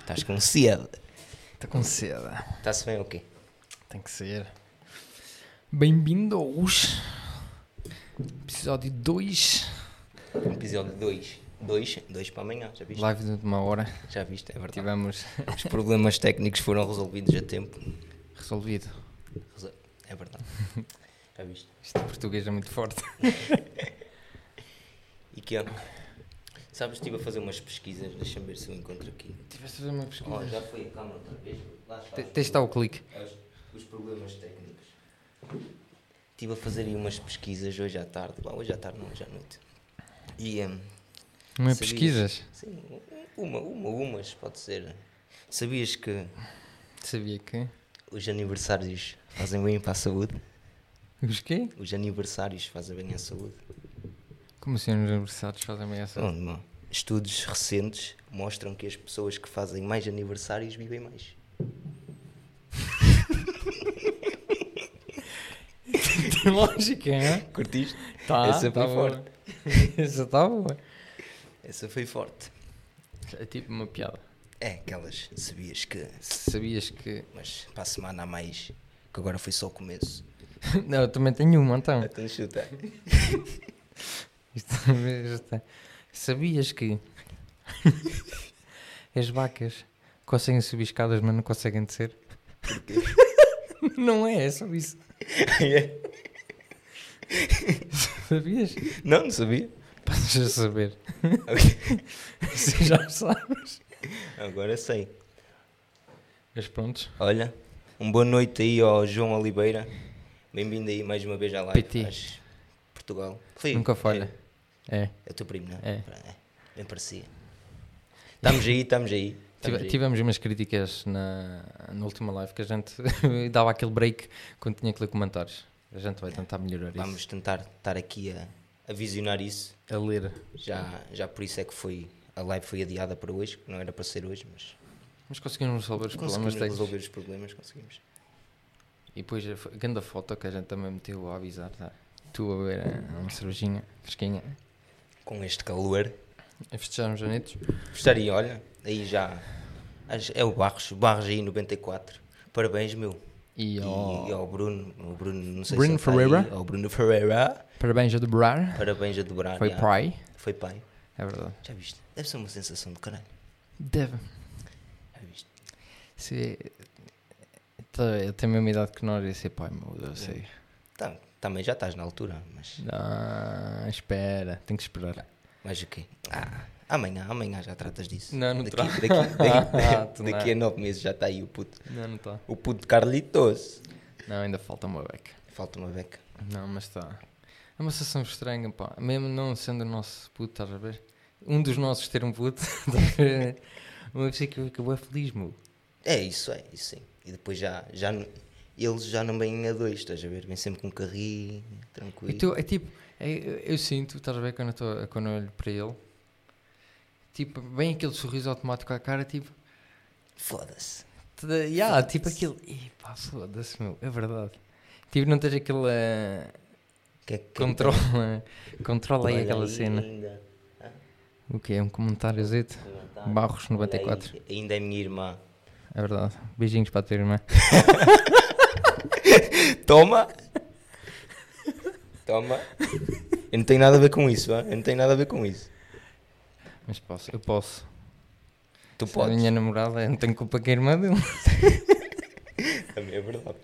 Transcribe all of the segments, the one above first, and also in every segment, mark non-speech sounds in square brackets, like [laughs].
Estás com sede. Está com sede. Está-se bem o quê? Tem que ser. Bem-vindos. Episódio 2. Episódio 2. 2 2 para amanhã, já viste? Live de uma hora. Já viste, é verdade. Tivemos Os problemas técnicos foram resolvidos a tempo. resolvido. Resol- É verdade. [laughs] Já viste? Isto em português é muito forte. [laughs] E que é? Sabes, estive a fazer umas pesquisas, deixa-me ver se eu encontro aqui. Tiveste a fazer uma pesquisa. Oh, já foi a câmera outra vez? Lá está. Te- Tens o clique. Os, os problemas técnicos. Estive a fazer aí umas pesquisas hoje à tarde. Bom, hoje à tarde não, hoje à noite. E, Não é Sabias? pesquisas? Sim, uma, uma, umas, pode ser. Sabias que Sabia que. os aniversários fazem bem para a saúde? Os quê? Os aniversários fazem bem à saúde? Como assim os aniversários fazem bem? Não, não. Estudos recentes mostram que as pessoas que fazem mais aniversários vivem mais. [laughs] Tem lógica, hein? Curtiste? Tá, Essa foi tá boa. forte. [laughs] Essa está boa. Essa foi forte. É tipo uma piada. É, aquelas, sabias que. Sabias que. Mas para a semana há mais, que agora foi só o começo. [laughs] Não, eu também tenho uma então. Então chuta. Isto, isto é- Sabias que [laughs] as vacas conseguem subir escadas, mas não conseguem descer? [laughs] Não é, é só isso. [laughs] Sabias? não, não sabia. Passas a saber. Você já sabes. Agora sei. Mas prontos. Olha, uma boa noite aí ao João Oliveira. Bem-vindo aí mais uma vez à live. PT. Portugal. Foi, Nunca falha. É. É, é o teu primo, não é? É. É, bem parecia. Estamos aí, estamos aí. estamos aí. tivemos umas críticas na, na última live que a gente [laughs] dava aquele break quando tinha que ler comentários. A gente vai tentar melhorar isso. Vamos tentar estar aqui a, a visionar isso. A ler. Já, já por isso é que foi, a live foi adiada para hoje, que não era para ser hoje, mas Mas conseguimos resolver os problemas conseguimos resolver os problemas, conseguimos. E depois a grande foto que a gente também meteu a avisar, tá? Tu a ver eh, uma cervejinha fresquinha. Com este calor. A festejar uns anitos. Gostaria, olha, aí já. É o Barros, o Barros aí 94. Parabéns, meu. E ao... e ao Bruno, o Bruno, não sei Bruno se ele está aí, Ferreira. ao Bruno Ferreira. Parabéns a dobrar. Parabéns a dobrar. Foi já. pai. Foi pai. É verdade. Já viste? Deve ser uma sensação de caralho. Deve. Já viste? Se... Tá, Eu tenho a mesma idade que nós e ser pai, meu. Eu sei. Tá, também já estás na altura, mas. Não, espera. Tenho que esperar. Mas o quê? Ah, amanhã, amanhã já tratas disso. Não, não daqui, trato. daqui, daqui, [laughs] Tu daqui não. a nove meses já está aí o puto. Não, não está. O puto de Carlitos. Não, ainda falta uma beca. Falta uma beca. Não, mas está. É uma sensação estranha, pá. Mesmo não sendo o nosso puto, estás a ver? Um dos nossos ter um puto. [laughs] Uma pessoa que acabou feliz, meu. É isso, é isso sim. E depois já, já eles já não vêm a dois, estás a ver? Vêm sempre com um carrinho, tranquilo. Então, é tipo, é- eu, sinto, estás a ver quando eu, tô, quando eu olho para ele, tipo, vem aquele sorriso automático à cara, tipo, Foda-se. yeah, tipo aquele, e pá, foda-se, meu, é verdade. Tipo, não tens aquele, eh, Que é que controla, [laughs] controla aí aquela cena. Ainda, O que é? Um comentáriozito? Barros 94. Olha aí, ainda é minha irmã. É verdade. Beijinhos para a tua irmã. [laughs] Toma! Toma! Eu não tenho nada a ver com isso, hã? eu não tenho nada a ver com isso. Mas posso, eu posso. Tu Se a podes. minha namorada, eu não tenho culpa que a irmã dele. [laughs] Também é verdade.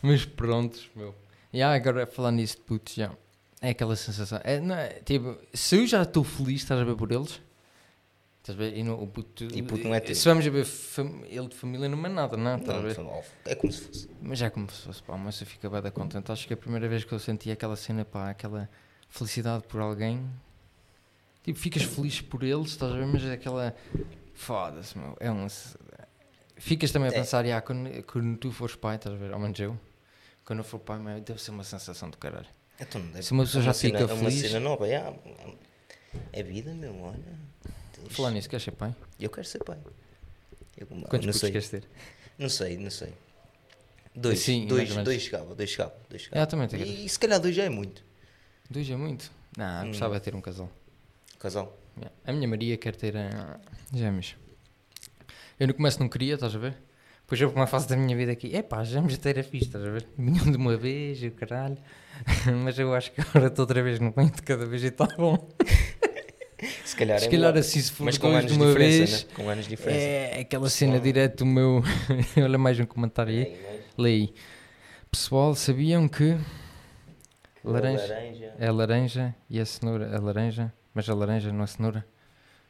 Mas prontos, meu. E ah, agora falando nisso de putos, já. É aquela sensação. É, não é, tipo, se eu já estou feliz, estás a ver por eles? Estás a ver? E não, o puto, E puto não é teu. Se vamos ver ele de família, não é nada, não, a Não, ver? são- é como se fosse. Mas é como se fosse, pá, mas eu fico bem da contente. Acho que é a primeira vez que eu senti aquela cena, pá, aquela felicidade por alguém. Tipo, ficas feliz por eles, estás a ver? Mas é aquela. Foda-se, meu. É um. Ficas também a É. pensar, já, quando, quando tu fores pai, estás a ver? Ao menos eu. Quando eu for pai, meu, deve ser uma sensação do caralho. Então, não deve- Se uma pessoa é já cena, fica É uma feliz- cena nova, é, é vida, meu, olha. Falar nisso, queres ser pai? Eu quero ser pai. Eu, Quantos não sei, queres ter? não sei, não sei. Dois, Sim, dois, dois chegava, dois chegava, dois É, chegava. eu também tenho. E, se calhar dois já é muito. Dois é muito. Não, Hum. gostava de ter um casal. Casal. Yeah. A minha Maria quer ter ah, gêmeos. Eu no começo não queria, estás a ver? Depois houve uma fase da minha vida aqui, epá, já me já ter a fixe, estás a ver? Vinham de uma vez, e o caralho. [laughs] Mas eu acho que agora estou outra vez no banho de cada vez e está bom. [laughs] Se calhar, Se é calhar melhor. assim, se for Mas com anos de uma vez, né? Com anos de diferença. é aquela cena Pessoal. direto do meu. [laughs] Olha mais um comentário aí. Leí. Pessoal, sabiam que laranja, laranja. é a laranja e a cenoura é laranja, mas a laranja não é cenoura?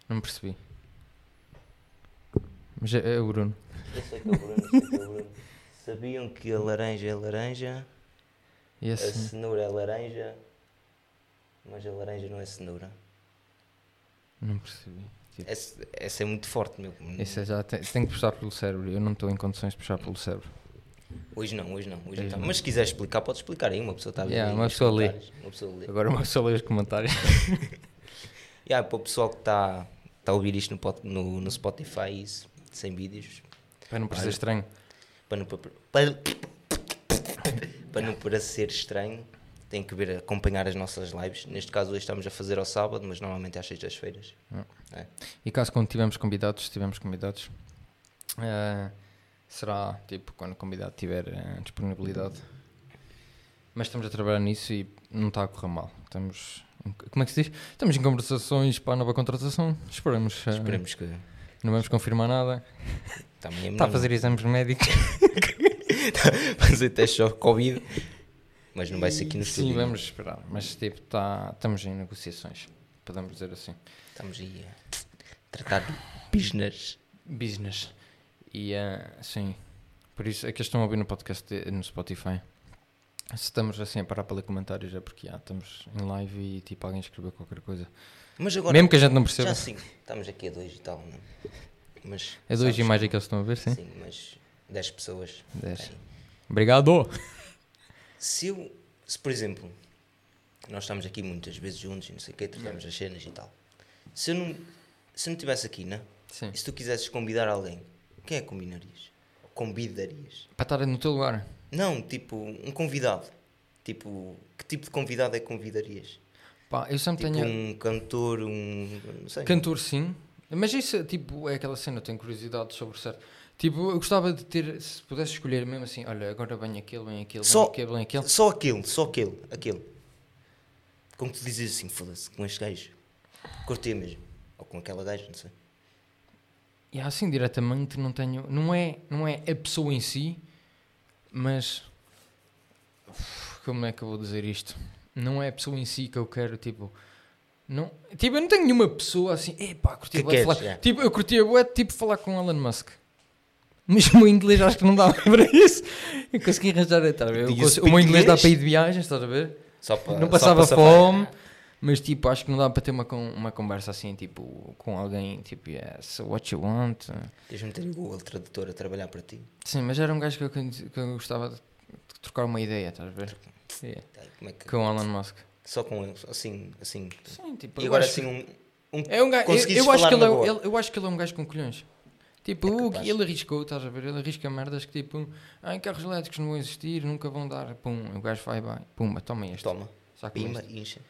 Não percebi. Mas é, é o Bruno. Eu sei que é o Bruno, sei que é o Bruno. [laughs] Sabiam que a laranja é laranja, E a a cenoura é laranja, mas a laranja não é cenoura. Não percebi. Tipo, Essa, essa é muito forte, meu. Isso é já tem, tem que puxar pelo cérebro. Eu não estou em condições de puxar pelo cérebro. Hoje não, hoje não. Hoje Hoje não. não. Mas se quiseres explicar, podes explicar aí. Uma pessoa está a ver. Yeah, uma pessoa lê. Uma pessoa lê. Agora uma pessoa lê os comentários. Yeah, para o pessoal que está tá a ouvir isto no, no, no Spotify, isso, sem vídeos, Para não parecer estranho. para não, para, para não parecer estranho, tem que ver, acompanhar as nossas lives. Neste caso, hoje estamos a fazer ao sábado, mas normalmente é às sextas-feiras. E caso quando tivermos convidados, se tivermos convidados, eh, será tipo quando o convidado tiver eh, disponibilidade. Mas estamos a trabalhar nisso e não está a correr mal. Estamos. Como é que se diz? Estamos em conversações para a nova contratação. Esperamos. eh, Esperemos que. Não vamos confirmar nada. Está amanhã [laughs] Está a fazer exames médicos. fazer teste só Covid. Mas não vai ser aqui no estúdio. Sim, não. vamos esperar. Mas tipo, tá, estamos em negociações. Podemos dizer assim. Estamos aí a tratar de business. Business. E eh, sim. Por isso é que estão a ouvir no podcast de- no Spotify. Se estamos assim a parar para ler comentários é porque ah, estamos em live e tipo alguém escreveu qualquer coisa. Mas agora, Mesmo que a gente não perceba. já sim, estamos aqui a dois e tal, não é? Mas, É dois e mais aqueles que estão a ver, sim? Sim, mas 10 pessoas. Dez. Bem, Obrigado! Se eu, se por exemplo, nós estamos aqui muitas vezes juntos e não sei o quê, tratamos as cenas e tal. Se eu não, se eu não estivesse aqui, né? Sim. E se tu quisesses convidar alguém, quem é que combinarias? Convidarias? Para estar no teu lugar. Não, tipo, um convidado. Tipo, que tipo de convidado é que convidarias? Pá, eu sempre Tipo, tenho. um cantor, um. Não sei. Cantor, sim. Mas isso tipo, é aquela cena, eu tenho curiosidade sobre certo. Tipo, eu gostava de ter, se pudesse escolher mesmo assim, olha, agora vem aquele, vem aquele, vem aquele, vem aquele. Só aquele, só aquele, aquele. Como tu dizes assim, foda-se, com este gajo. Curtia mesmo. Ou com aquela gaja, não sei. E assim diretamente não tenho. Não é, não é a pessoa em si, mas. Como é que eu vou dizer isto? Não é a pessoa em si que eu quero, tipo. Não, tipo, eu não tenho nenhuma pessoa assim. Epá, curtia Que queres, falar. é. Tipo, eu curtia bué tipo falar com Elon Musk. Mas o meu inglês acho que não dá [laughs] para isso. Eu consegui arranjar. Estás a ver? O meu inglês dá para ir de viagens, estás a ver? Só para, não só passava para safar. fome, mas tipo, acho que não dá para ter uma, uma conversa assim, tipo, com alguém, tipo, yes, what you want. Tens de meter o Google Tradutor a trabalhar para ti. Sim, mas era um gajo que eu, que eu gostava de trocar uma ideia, estás a ver? Yeah. Como é que... Com o Elon Musk. Só com ele, assim, assim. Sim, tipo, E agora acho assim um... um É um gajo, eu, eu acho que ele é, ele- eu acho que ele é um gajo com colhões. Tipo, É que ele arriscou, estás a ver? Ele arrisca merdas que tipo, ah, carros elétricos não vão existir, nunca vão dar. Pum, o gajo vai, vai, pumba, toma este. Toma, Saca pima, incha.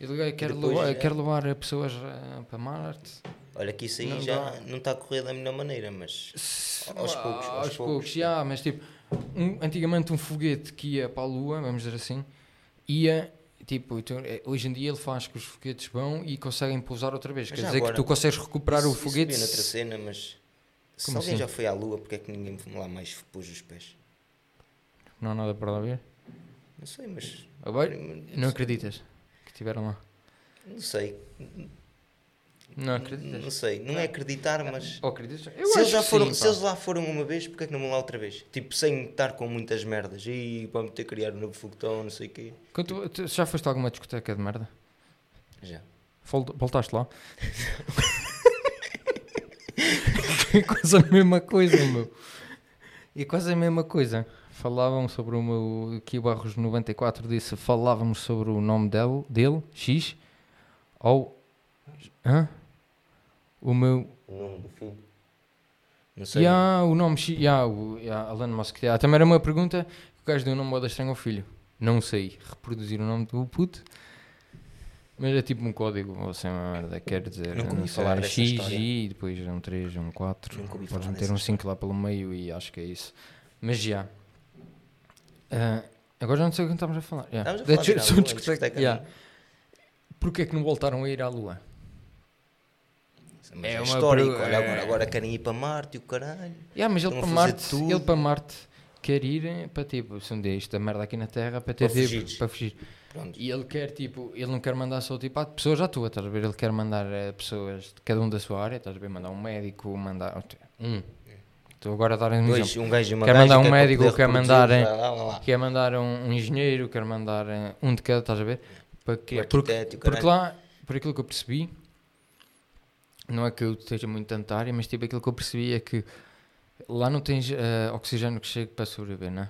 E gajo quer, depois levar, já- quer levar pessoas ah, para Marte. Olha que isso aí Não já dá. não está a correr da melhor maneira, mas... Aos poucos, aos aos poucos, já, mas tipo, um- antigamente um foguete que ia para a Lua, vamos dizer assim, ia, tipo, então, eh, hoje em dia ele faz que os foguetes vão e conseguem pousar outra vez. Mas Quer dizer agora, que tu consegues recuperar o foguete. Isso vi noutra cena, mas... Se Como alguém assim? já foi à Lua, porque é que ninguém lá mais pôs os pés? Não há nada para lá ver. Não sei, mas... Agora, Não não acreditas que estiveram lá? Não sei. Não acreditas? Não sei. Não é acreditar, mas... Ou acreditas? Eu se, eles já que foram, sim, se eles lá foram uma vez, porque é que não vão lá outra vez? Tipo, sem estar com muitas merdas. E vamos ter que criar um novo foguetão, não sei o quê. Quando tu- já foste a alguma discoteca de merda? Já. Vol- Voltaste lá? [laughs] é [laughs] quase a mesma coisa, meu. E quase a mesma coisa. Falavam sobre o meu. Aqui o Barros 94 disse: falávamos sobre o nome dele, dele X, ou. Hã? O meu. O nome do filho. Não sei. Ya, o nome X. Ya, o ya, Alan Musk. Ya, também era uma pergunta que o gajo deu o nome moda estranho ao filho. Não sei reproduzir o nome do puto. Mas é tipo um código, ou seja, uma merda, quer dizer, Nunca ouvi falar X, história. Y, depois um 3, um 4, Nunca ouvi podes falar meter um 5 lá pelo meio e acho que é isso. Mas já. Ah, agora já não sei o que estamos a falar. Yeah. Estamos a falar de são [laughs] Lua, discoteca- discoteca, yeah. Porquê é que não voltaram a ir à Lua? Mas É é, uma histórico. Olha, agora, é. agora querem ir para Marte e o caralho. Yeah, mas ele para, Marte, tudo. ele para Marte quer ir para tipo, se um dia isto da merda aqui na Terra, para ter Para fugires. para fugir. Pronto. E ele quer, tipo, ele não quer mandar só tipo, ah, pessoas à tua, estás a ver? Ele quer mandar eh, pessoas de cada um da sua área, estás a ver? Mandar um médico, mandar. Um. Estou agora a dar um Dois, exemplo. um gajo uma Quer mandar um que é médico, quer mandar, eh. Quer mandar um, um engenheiro, quer mandar eh, um de cada, estás a ver? Para? Um Porque, porque lá, por aquilo que eu percebi, não é que eu esteja muito tanto área, mas tipo aquilo que eu percebi é que lá não tens eh, oxigênio que chegue para sobreviver, não é?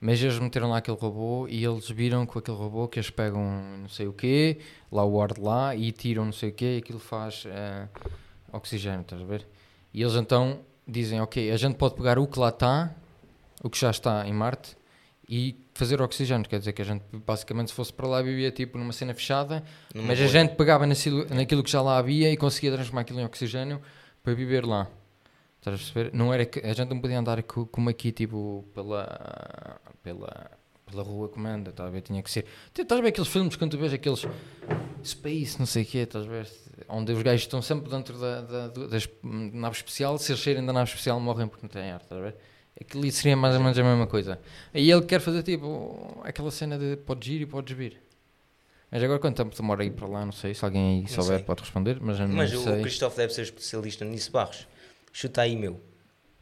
Mas eles meteram lá aquele robô e eles viram com aquele robô que eles pegam não sei o quê, lá o ar de lá e tiram não sei o quê e aquilo faz eh, oxigênio, estás a ver? E eles então dizem, ok, a gente pode pegar o que lá está, o que já está em Marte, e fazer oxigênio, quer dizer que a gente basicamente se fosse para lá vivia tipo numa cena fechada, Numa mas a gente pegava naquilo, naquilo que já lá havia e conseguia transformar aquilo em oxigênio para viver lá. Estás a perceber? Não era que, a gente não podia andar co- como aqui, tipo, pela, pela, pela rua comanda, estás a ver? Tinha que ser. Estás a ver aqueles filmes quando tu vês aqueles Space, não sei o quê, estás a ver? Onde os gajos estão sempre dentro da, da, hum, nave especial, se eles saírem da nave especial morrem porque não têm ar, estás a ver? Aquilo seria mais ou menos a mesma coisa. E ele quer fazer tipo aquela cena de podes ir e podes vir. Mas agora quanto tempo demora a ir para lá? Não sei. Se alguém aí Não souber, sei. pode responder. Mas Mas o. Cristóvão deve ser especialista nisso, Barros. Chuta aí, meu.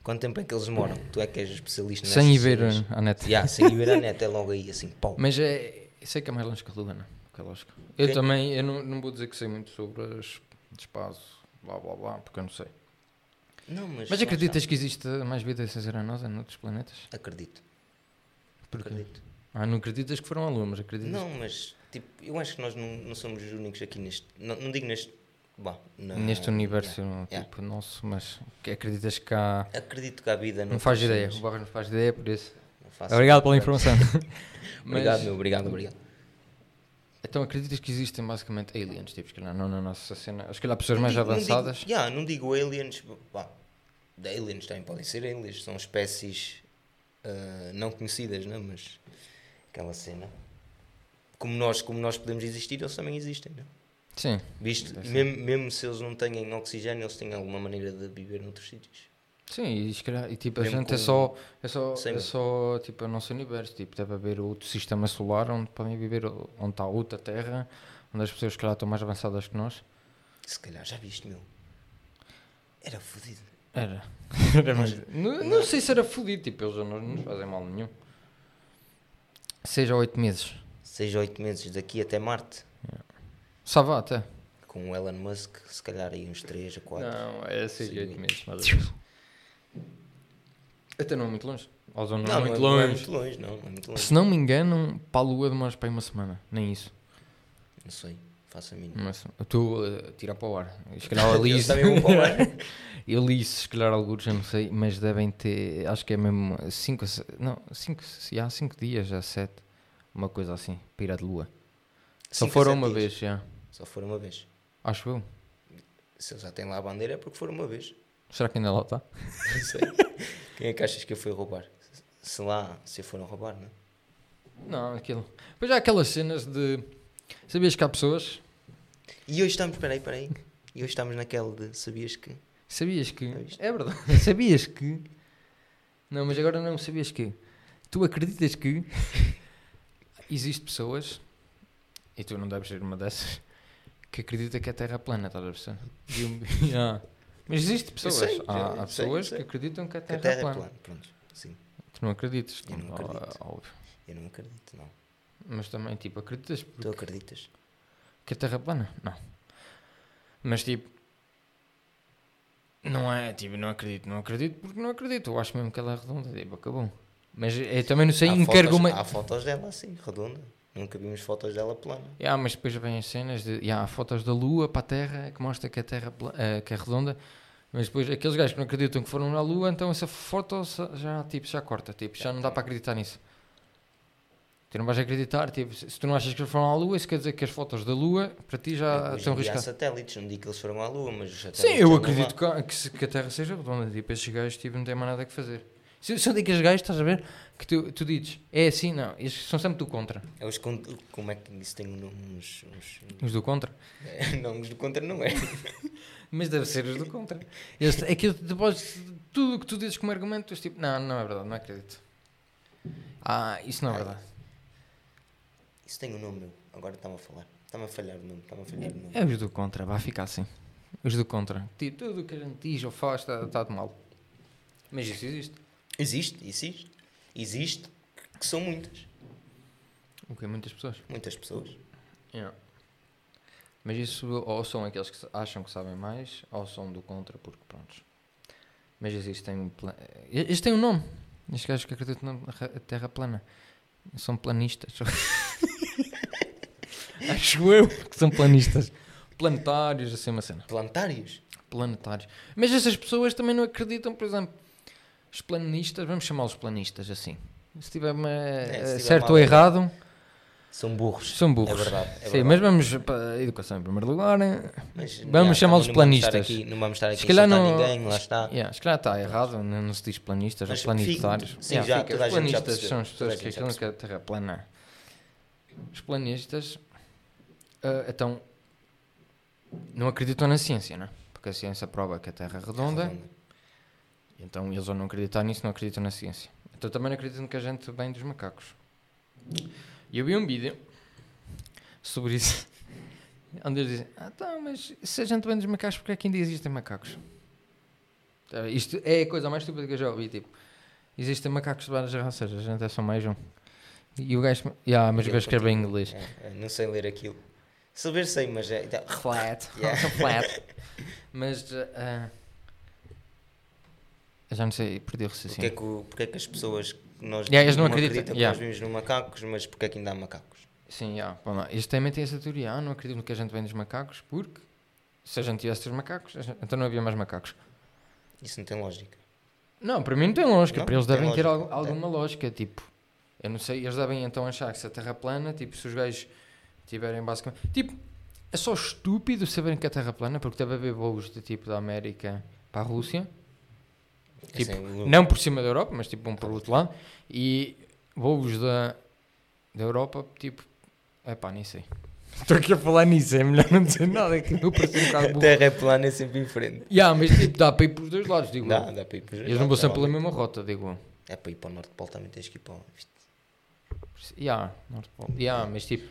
Quanto tempo é que eles demoram? Tu é que és especialista nessas Sem ir ver cenas. a net. Yeah, sem ir ver a [laughs] net, é logo aí, assim, pau. Mas é, eu sei que é mais longe que a Lua, não? Que é lógico. Eu Quem- também, eu não, não vou dizer que sei muito sobre as espaço, blá blá blá, porque eu não sei. Não, mas, Mas acreditas que existe mais vida sem ser a nossa noutros planetas? Acredito. Porquê? Acredito. Ah, não acreditas que foram à Lua, mas acreditas. Não, mas, tipo, eu acho que nós não, não somos os únicos aqui neste. Não, não digo neste. Na- Neste universo yeah, yeah. tipo nosso, mas acreditas que há. Acredito que há vida. Não faz ideia, o Barros não faz ideia, por isso. Não Obrigado pela informação. [laughs] [laughs] Obrigado, Mas- meu, obrigado, obrigado. Então acreditas que existem basicamente aliens, tipo, se calhar não na nossa cena, se calhar pessoas Não mais digo- não avançadas. Digo, yeah, não digo aliens. Pá, aliens também podem ser aliens. São espécies ah, não conhecidas, não? Mas aquela cena. Como nós, como nós podemos existir, eles também existem, não? Sim, Visto, mesmo, mesmo se eles não têm oxigênio, eles têm alguma maneira de viver noutros sítios. sim, e, e tipo, a Mesmo gente é só, é só, é só tipo, o nosso universo, tipo, deve haver outro sistema solar onde podem viver, onde está outra Terra, onde as pessoas, se calhar, estão mais avançadas que nós. Se calhar já viste, meu. Era fodido. Era. [laughs] Era mais- não, não sei se era fodido, tipo, eles não nos fazem mal nenhum. Seis ou oito meses. Seis ou oito meses daqui até Marte. Só vá até. Com o Elon Musk, se calhar aí uns 3 a 4. Não, é seis Sim. ou oito meses, mais ou menos. Até não é muito longe. Ou seja, não, Não, é muito não é longe. muito longe, não, não é muito longe. Se não me engano, para a Lua demoras para aí uma semana. Nem isso. Não sei, faço a mínima. Mas eu estou a tirar para o ar. Se calhar [laughs] eu li Eles isso. também vão para o ar. [laughs] eu li isso, se calhar alguns, eu não sei. Mas devem ter, acho que é mesmo 5 não, cinco, há 5 dias, já 7. Uma coisa assim, para ir à de Lua. Só foram uma dias. vez, já. Só foram uma vez. Acho eu. Se eles já têm lá a bandeira é porque foram uma vez. Será que ainda lá está? [laughs] Não sei. Quem é que achas que eu fui roubar? Se lá, se foram roubar, não? é? Não, aquilo. Pois há aquelas cenas de. Sabias que há pessoas? E hoje estamos, peraí, peraí. E hoje estamos naquela de, sabias que? Sabias que. Viste? É verdade. [laughs] sabias que. Não, mas agora não sabias que. Tu acreditas que. [laughs] Existe pessoas. E tu não deves ser uma dessas. Que acredita que a Terra é plana, estás a perceber? [laughs] Yeah. Mas existe pessoas. sei, há há sei, pessoas sei. que acreditam que a Que Terra, a Terra é é plana. plana. Pronto, sim. Tu não acreditas. Eu não acredito. óbvio. Eu não acredito, não. Mas também, tipo, acreditas porque Tu acreditas? Que a Terra é plana? Não. Mas tipo. Não é, tipo, não acredito, não acredito porque não acredito. Eu acho mesmo que ela é redonda, tipo, acabou. Mas eu também não sei há, que fotos, argumento. há fotos dela assim, redonda. Nunca vimos fotos dela plana. Yeah, mas depois vêm as cenas de. Yeah, há fotos da Lua para a Terra que mostra que a Terra eh, que é redonda. Mas depois aqueles gajos que não acreditam que foram na Lua, então essa foto já, tipo, já corta, tipo, já não dá para acreditar nisso. Tu não vais acreditar, tipo, se tu não achas que eles foram à Lua, isso quer dizer que as fotos da Lua para ti já Hoje estão em dia há satélites, não digo que eles foram à Lua, mas os satélites Sim, eu acredito que, que, a Terra seja redonda. Tipo, esses gajos tipo, não têm mais nada que fazer. Se, que os gajos, estás a ver, que tu, tu dizes, é assim, não, eles são sempre do contra. É os con- como é que isso tem um nome? Uns, uns- Os do contra. É, [laughs] não, os do contra não é. [laughs] Mas deve ser os do contra. Eles, é que depois, tudo o que tu dizes como argumento, tu tipo, não, não é verdade, não acredito. Ah, isso não é verdade. Isso tem um nome, meu. Agora está-me a falar. Está-me a falhar o nome. Está-me a falhar o nome. É os do contra, vai ficar assim. Os do contra. Tipo, tudo o que a gente diz ou faz está, está de mal. Mas isso existe. Existe, existe. Existe, que são muitas. O que muitas pessoas. Muitas pessoas. Yeah. Mas isso ou são aqueles que acham que sabem mais, ou são do contra, porque pronto. Mas existem um. Isto tem um nome. Estes gajos que acreditam na ra- Terra plana. São planistas. [laughs] Acho eu que são planistas. Planetários, assim uma cena. Planetários. Planetários. Mas essas pessoas também não acreditam, por exemplo, os planistas, vamos chamá-los planistas assim. Se tiver uma, se tiver certo ou errado, São burros. são burros. É verdade. É Sim, verdade. mas vamos para a educação em primeiro lugar. Mas, vamos chamá-los planistas. Aqui, não vamos estar aqui Se calhar não- ninguém, lá está. Yeah, se calhar está errado, não, não se diz planistas Mas ou planitários. fica- sim, já, fica. toda Os planistas são as pessoas que acreditam que a Terra é plana. Os planistas ah, então não acreditam na ciência, não é? Porque a ciência prova que a Terra é redonda, então eles ao não acreditar nisso não acreditam na ciência. Então também não acreditam que a gente vem dos macacos. E eu vi um vídeo sobre isso. [laughs] Onde eles dizem, ah, tá, mas se a gente vem dos macacos, porque é que ainda existem macacos? Tá, Isto é a coisa mais estúpida que eu já ouvi, tipo, existem macacos de várias raças, a gente é só mais um. E o gajo, yeah, mas o gajo escreve em inglês. É, é, não sei ler aquilo. Saber sei, mas é. tá- Flat, [laughs] Yeah. [laughs] flat. Mas, ah, eu já não sei, perdi o Porque é, raciocínio. que, porque é que as pessoas. que Nós Yeah, eles não acreditam, que yeah. nós vivemos no macacos, mas porque é que ainda há macacos? Sim, yeah. Isto também tem essa teoria, ah, não acredito que a gente vem dos macacos, porque se a gente tivesse os macacos, a gente- então não havia mais macacos. Isso não tem lógica. Não, para mim não tem lógica. Não, para eles devem ter al- alguma lógica. Tipo, eu não sei, eles devem então achar que se a Terra é plana, tipo, se os gajos tiverem basicamente. Tipo, é só estúpido saberem que a Terra é plana, porque deve haver voos de tipo da América para a Rússia, Tipo, Assim, não por cima da Europa, mas tipo um para outro lado, e voos da, da Europa, tipo, é pá, nem sei. [laughs] Estou aqui a falar nisso, é melhor não dizer nada, que [laughs] eu pareço um bocado A terra é plana, é sempre em frente. Yeah, mas tipo, dá para ir por os dois lados, digo Dá, eu. dá para ir para os Eles não vão sempre pela mesma rota, digo eu. É para ir para o Norte Polo também tens que ir para o. Yeah, Norte Polo. Yeah, mas tipo,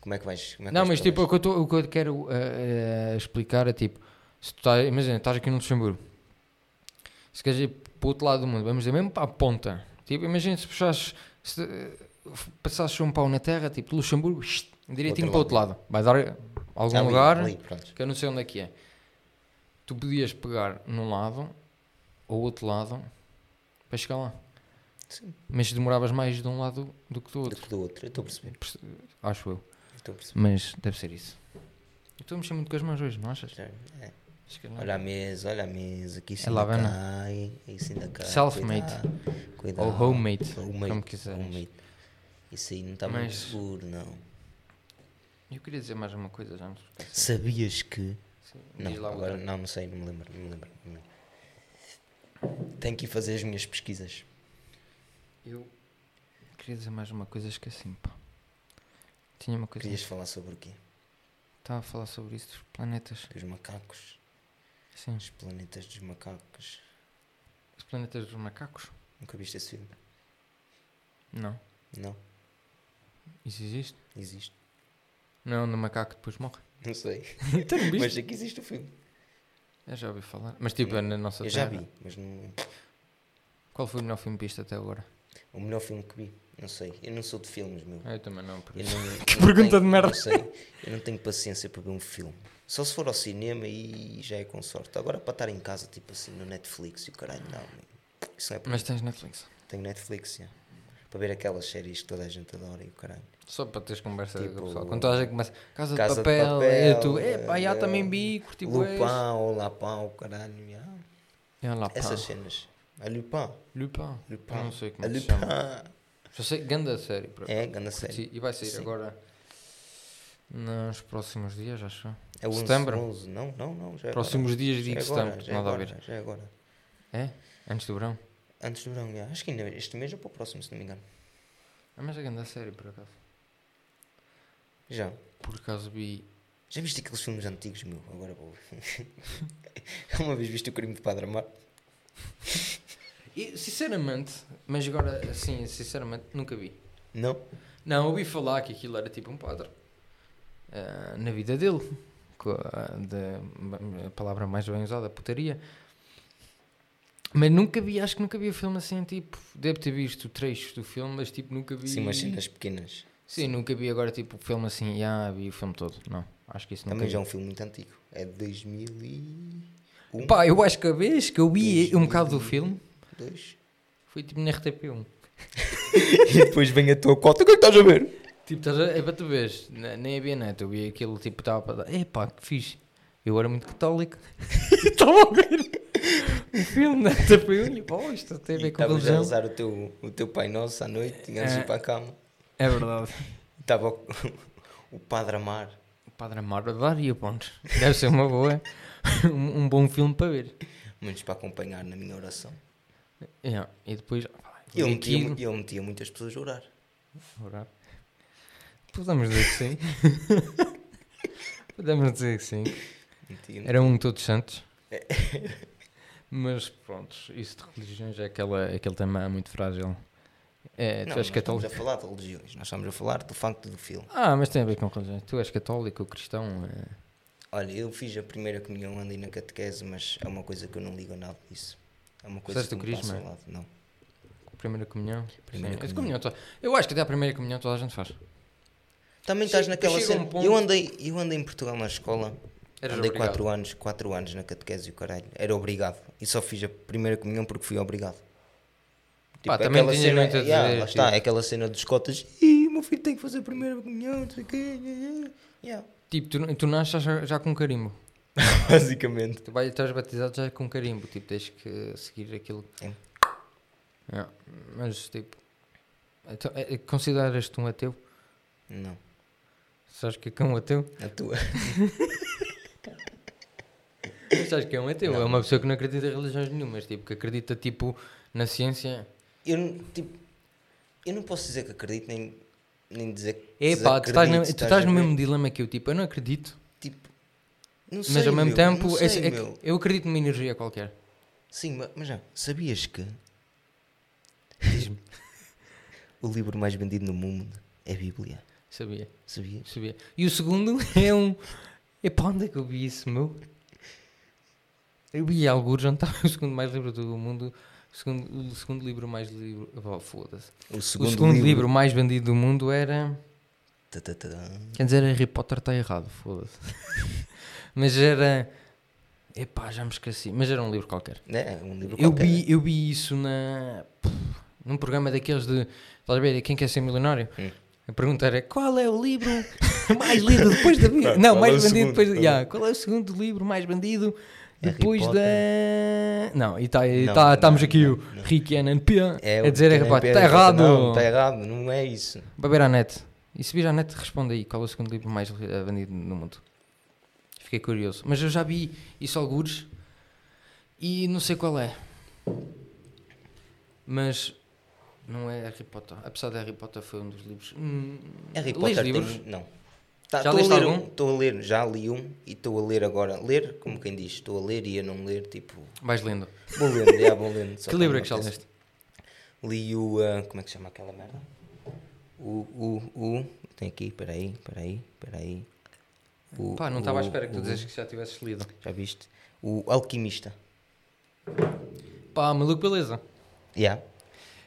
Como é que vais? É que não, vais mas para tipo, o que eu, tô- o que eu quero eh, eh, explicar é tipo, se tu estás, imagina, estás aqui no Luxemburgo, se queres ir para o outro lado do mundo, vamos dizer, mesmo para a ponta, tipo, imagina se puxares, se passasses um pau na terra, tipo, Luxemburgo, direitinho para o outro lado, vai dar algum Ali, lugar, ali, que eu não sei onde é que é. Tu podias pegar num lado ou outro lado para chegar lá. Sim. Mas demoravas mais de um lado do que do Do outro, que do outro, eu estou a perceber. perce- acho eu. eu Estou a perceber. Mas deve ser isso. Estou a mexer muito com as mãos hoje, não achas? Já, é. Não. Olha a mesa, olha a mesa, que isso É ainda Lavana. cai, isso ainda cai. Self-made. Ou homemade, Homemade, como quiseres. homemade. Isso aí não está Mas- muito seguro, não. Eu queria dizer mais uma coisa, já não. Sabias que. Sim, Não, lá agora outra. não, não sei, não me lembro. Não me lembro, não me lembro. Tenho que ir fazer as minhas pesquisas. Eu queria dizer mais uma coisa, esqueci-me, pá. Tinha uma coisa. Querias falar sobre o quê? Estava a falar sobre isso dos planetas. Dos macacos. Sim, Os planetas dos macacos. os planetas dos macacos? Nunca viste esse filme? Não. Não, Isso existe? existe. Não é onde o macaco depois morre. [laughs] Não sei. [laughs] Então não Mas sei que existe o filme. Eu já ouvi falar. Mas tipo, é na nossa Eu já terra. vi, mas não. Qual foi o melhor filme que viste até agora? O melhor filme que vi. Não sei. Eu não sou de filmes, meu. Eu também não, por Eu isso. não, [laughs] Que pergunta tenho- de merda. Não sei. Eu não tenho paciência para ver um filme. Só se for ao cinema e já é com sorte. Agora para estar em casa, tipo assim, no Netflix e o caralho, não. meu. Isso não é para Mas tens Netflix. Tenho Netflix, já. Para ver aquelas séries que toda a gente adora e o caralho. Só para teres conversa Tipo, com o pessoal. Quando toda a gente começa. Casa, Casa de de papel. Papel, é tu. É pá, já eh, também vi, curti. Lupin ou Lapin, o caralho, já. É pá. Essas cenas. A Lupin. Lupin. Lupin. Não sei como a é que se Lupin. chama. Já sei, ganda série. É, grande série. Sim, e vai sair Sim. agora nos próximos dias, acho. É 11, Setembro? 11. Não, não, não. Já é Próximos dias agora. de Já é setembro, agora, já é nada a agora, ver. Já é agora. É? Antes do verão? Antes do verão, já. Acho que ainda este mês ou para o próximo, se não me engano. Ah, mas é ganda série, por acaso. Já. Por acaso vi. Já viste aqueles filmes antigos, meu? Agora vou. [laughs] Uma vez viste o crime de Padre Amar? E, sinceramente, mas agora, assim, sinceramente, nunca vi. Não? Não, ouvi falar que aquilo era tipo um padre. Ah, na vida dele. Com a, palavra mais bem usada, putaria. Mas nunca vi, acho que nunca vi o filme assim, tipo, devo ter visto trechos do filme, mas tipo, nunca vi. Sim, umas cenas pequenas. Sim, nunca vi agora tipo o filme assim, já vi o filme todo. Não, acho que isso nunca Também vi. já é um filme muito antigo. É de 2001. Pá, eu acho que a vez que eu vi um bocado do 2002. filme Dois. foi tipo na RTP1. [laughs] E depois vem a tua cota. O que é que estás a ver? Tipo, estás a, é para tu veres, ne- nem havia net, eu vi aquilo tipo, estava para dar, epá, que fixe. Eu era muito católico. [laughs] Estava a ver um filme na RTP1 e [laughs] pô, isto tem a ver com Estavas a religião. rezar o teu, o teu Pai Nosso à noite, tinhas de É. ir para a cama. É verdade. Estava o, o Padre Amar. O Padre Amaro a dar e eu, pontos. Deve ser uma boa, um, um bom filme para ver. Menos para acompanhar na minha oração. Yeah, E depois, pá, E eu vi metia, aquilo. eu metia muitas pessoas a orar. Orar. Podemos dizer que sim. [laughs] Podemos dizer que sim. Metia- Era um todos santos. [laughs] Mas pronto, isso de religiões é aquela, aquele tema muito frágil. É, Não, tu és nós estamos católico. a falar de religiões. Nós estamos a falar do facto do filme. Ah, mas tem a ver com religiões. Tu és católico, cristão. É... Olha, eu fiz a primeira comunhão, andei na catequese, mas é uma coisa que eu não ligo a nada disso. É uma coisa Fizeste que o crisma? ao lado. Não. Primeira comunhão. Primeira Sim, comunhão. to- Eu acho que até a primeira comunhão toda a gente faz. Também Chega- estás naquela chega um cena. ponto- Eu, andei, eu andei em Portugal na escola. Eras andei obrigado. 4 anos, 4 anos na catequese e o caralho. Era obrigado. E só fiz a primeira comunhão porque fui obrigado. Pá, é também aquela tinhas cena, muito a yeah, dizer, lá está, tipo- aquela cena dos cotas. Ih, meu filho tem que fazer a primeira comunhão, não sei o quê. Yeah. Tipo, tu, tu nasces já, já com carimbo. [laughs] [laughs] Basicamente. Tu vais, estás batizado já com carimbo. Tipo, tens que seguir aquilo. É. Yeah, Mas, tipo, então, é- é- consideras-te um ateu? Não, Sabes que é que é um ateu? a tua. Sabes que é um ateu? Não. É uma pessoa que não acredita em religiões nenhumas. Tipo, que acredita, tipo, na ciência. Eu, não- tipo, eu não posso dizer que acredito, nem, nem dizer que É pá, tu estás, no- tu estás no mesmo dilema que eu. Tipo, eu não acredito. Tipo, não Mas sei, ao mesmo meu, tempo, não é- sei, é que meu. eu acredito numa energia qualquer. Sim, ma- mas já, sabias que [laughs] o livro mais vendido no mundo é a Bíblia? Sabia, Sabias? sabia. E o segundo [laughs] é um. Epá, onde é que eu vi isso, meu? Eu vi alguns, já estava [laughs] o segundo mais livro do mundo. O segundo, o segundo livro mais livro. Oh, foda-se. O O segundo, segundo livro... livro. mais vendido do mundo era. Tá, tá, tá. Quer dizer, Harry Potter está errado, foda-se. Mas era. Epá, já me esqueci. Mas era um livro qualquer. É, um livro Eu qualquer. vi, eu vi isso na, num programa daqueles de. Estás a ver? Quem quer ser milionário? Hum. A pergunta era qual é o livro mais lido depois da Não, é mais o vendido segundo? depois. É? Yeah, qual é o segundo livro mais vendido Harry depois da. Não, e tá, e Não, tá, não, estamos aqui não, o não. Rick NNP É, a dizer Harry Potter. Está errado! Não, está errado, não é isso. Vai ver à net. E se vir à net, responde aí qual é o segundo livro mais eh, vendido no mundo. Fiquei curioso. Mas eu já vi isso algures e não sei qual é. Mas não é Harry Potter. Apesar de Harry Potter foi um dos livros. Hum, Harry Potter livros? tem... Não. Tá, Já leste algum? um, estou a ler, já li um e estou a ler agora. Ler, como quem diz, estou a ler e a não ler, tipo... Vais lendo. Vou lendo, já vou lendo. [laughs] que quando livro é que já leste? Li o. ah, como é que se chama aquela merda? O. O. O. Tem aqui, peraí, peraí, peraí. O, Pá, não estava à espera que tu dizes que já tivesses lido. Já viste? O Alquimista. Pá, maluco, beleza. Já.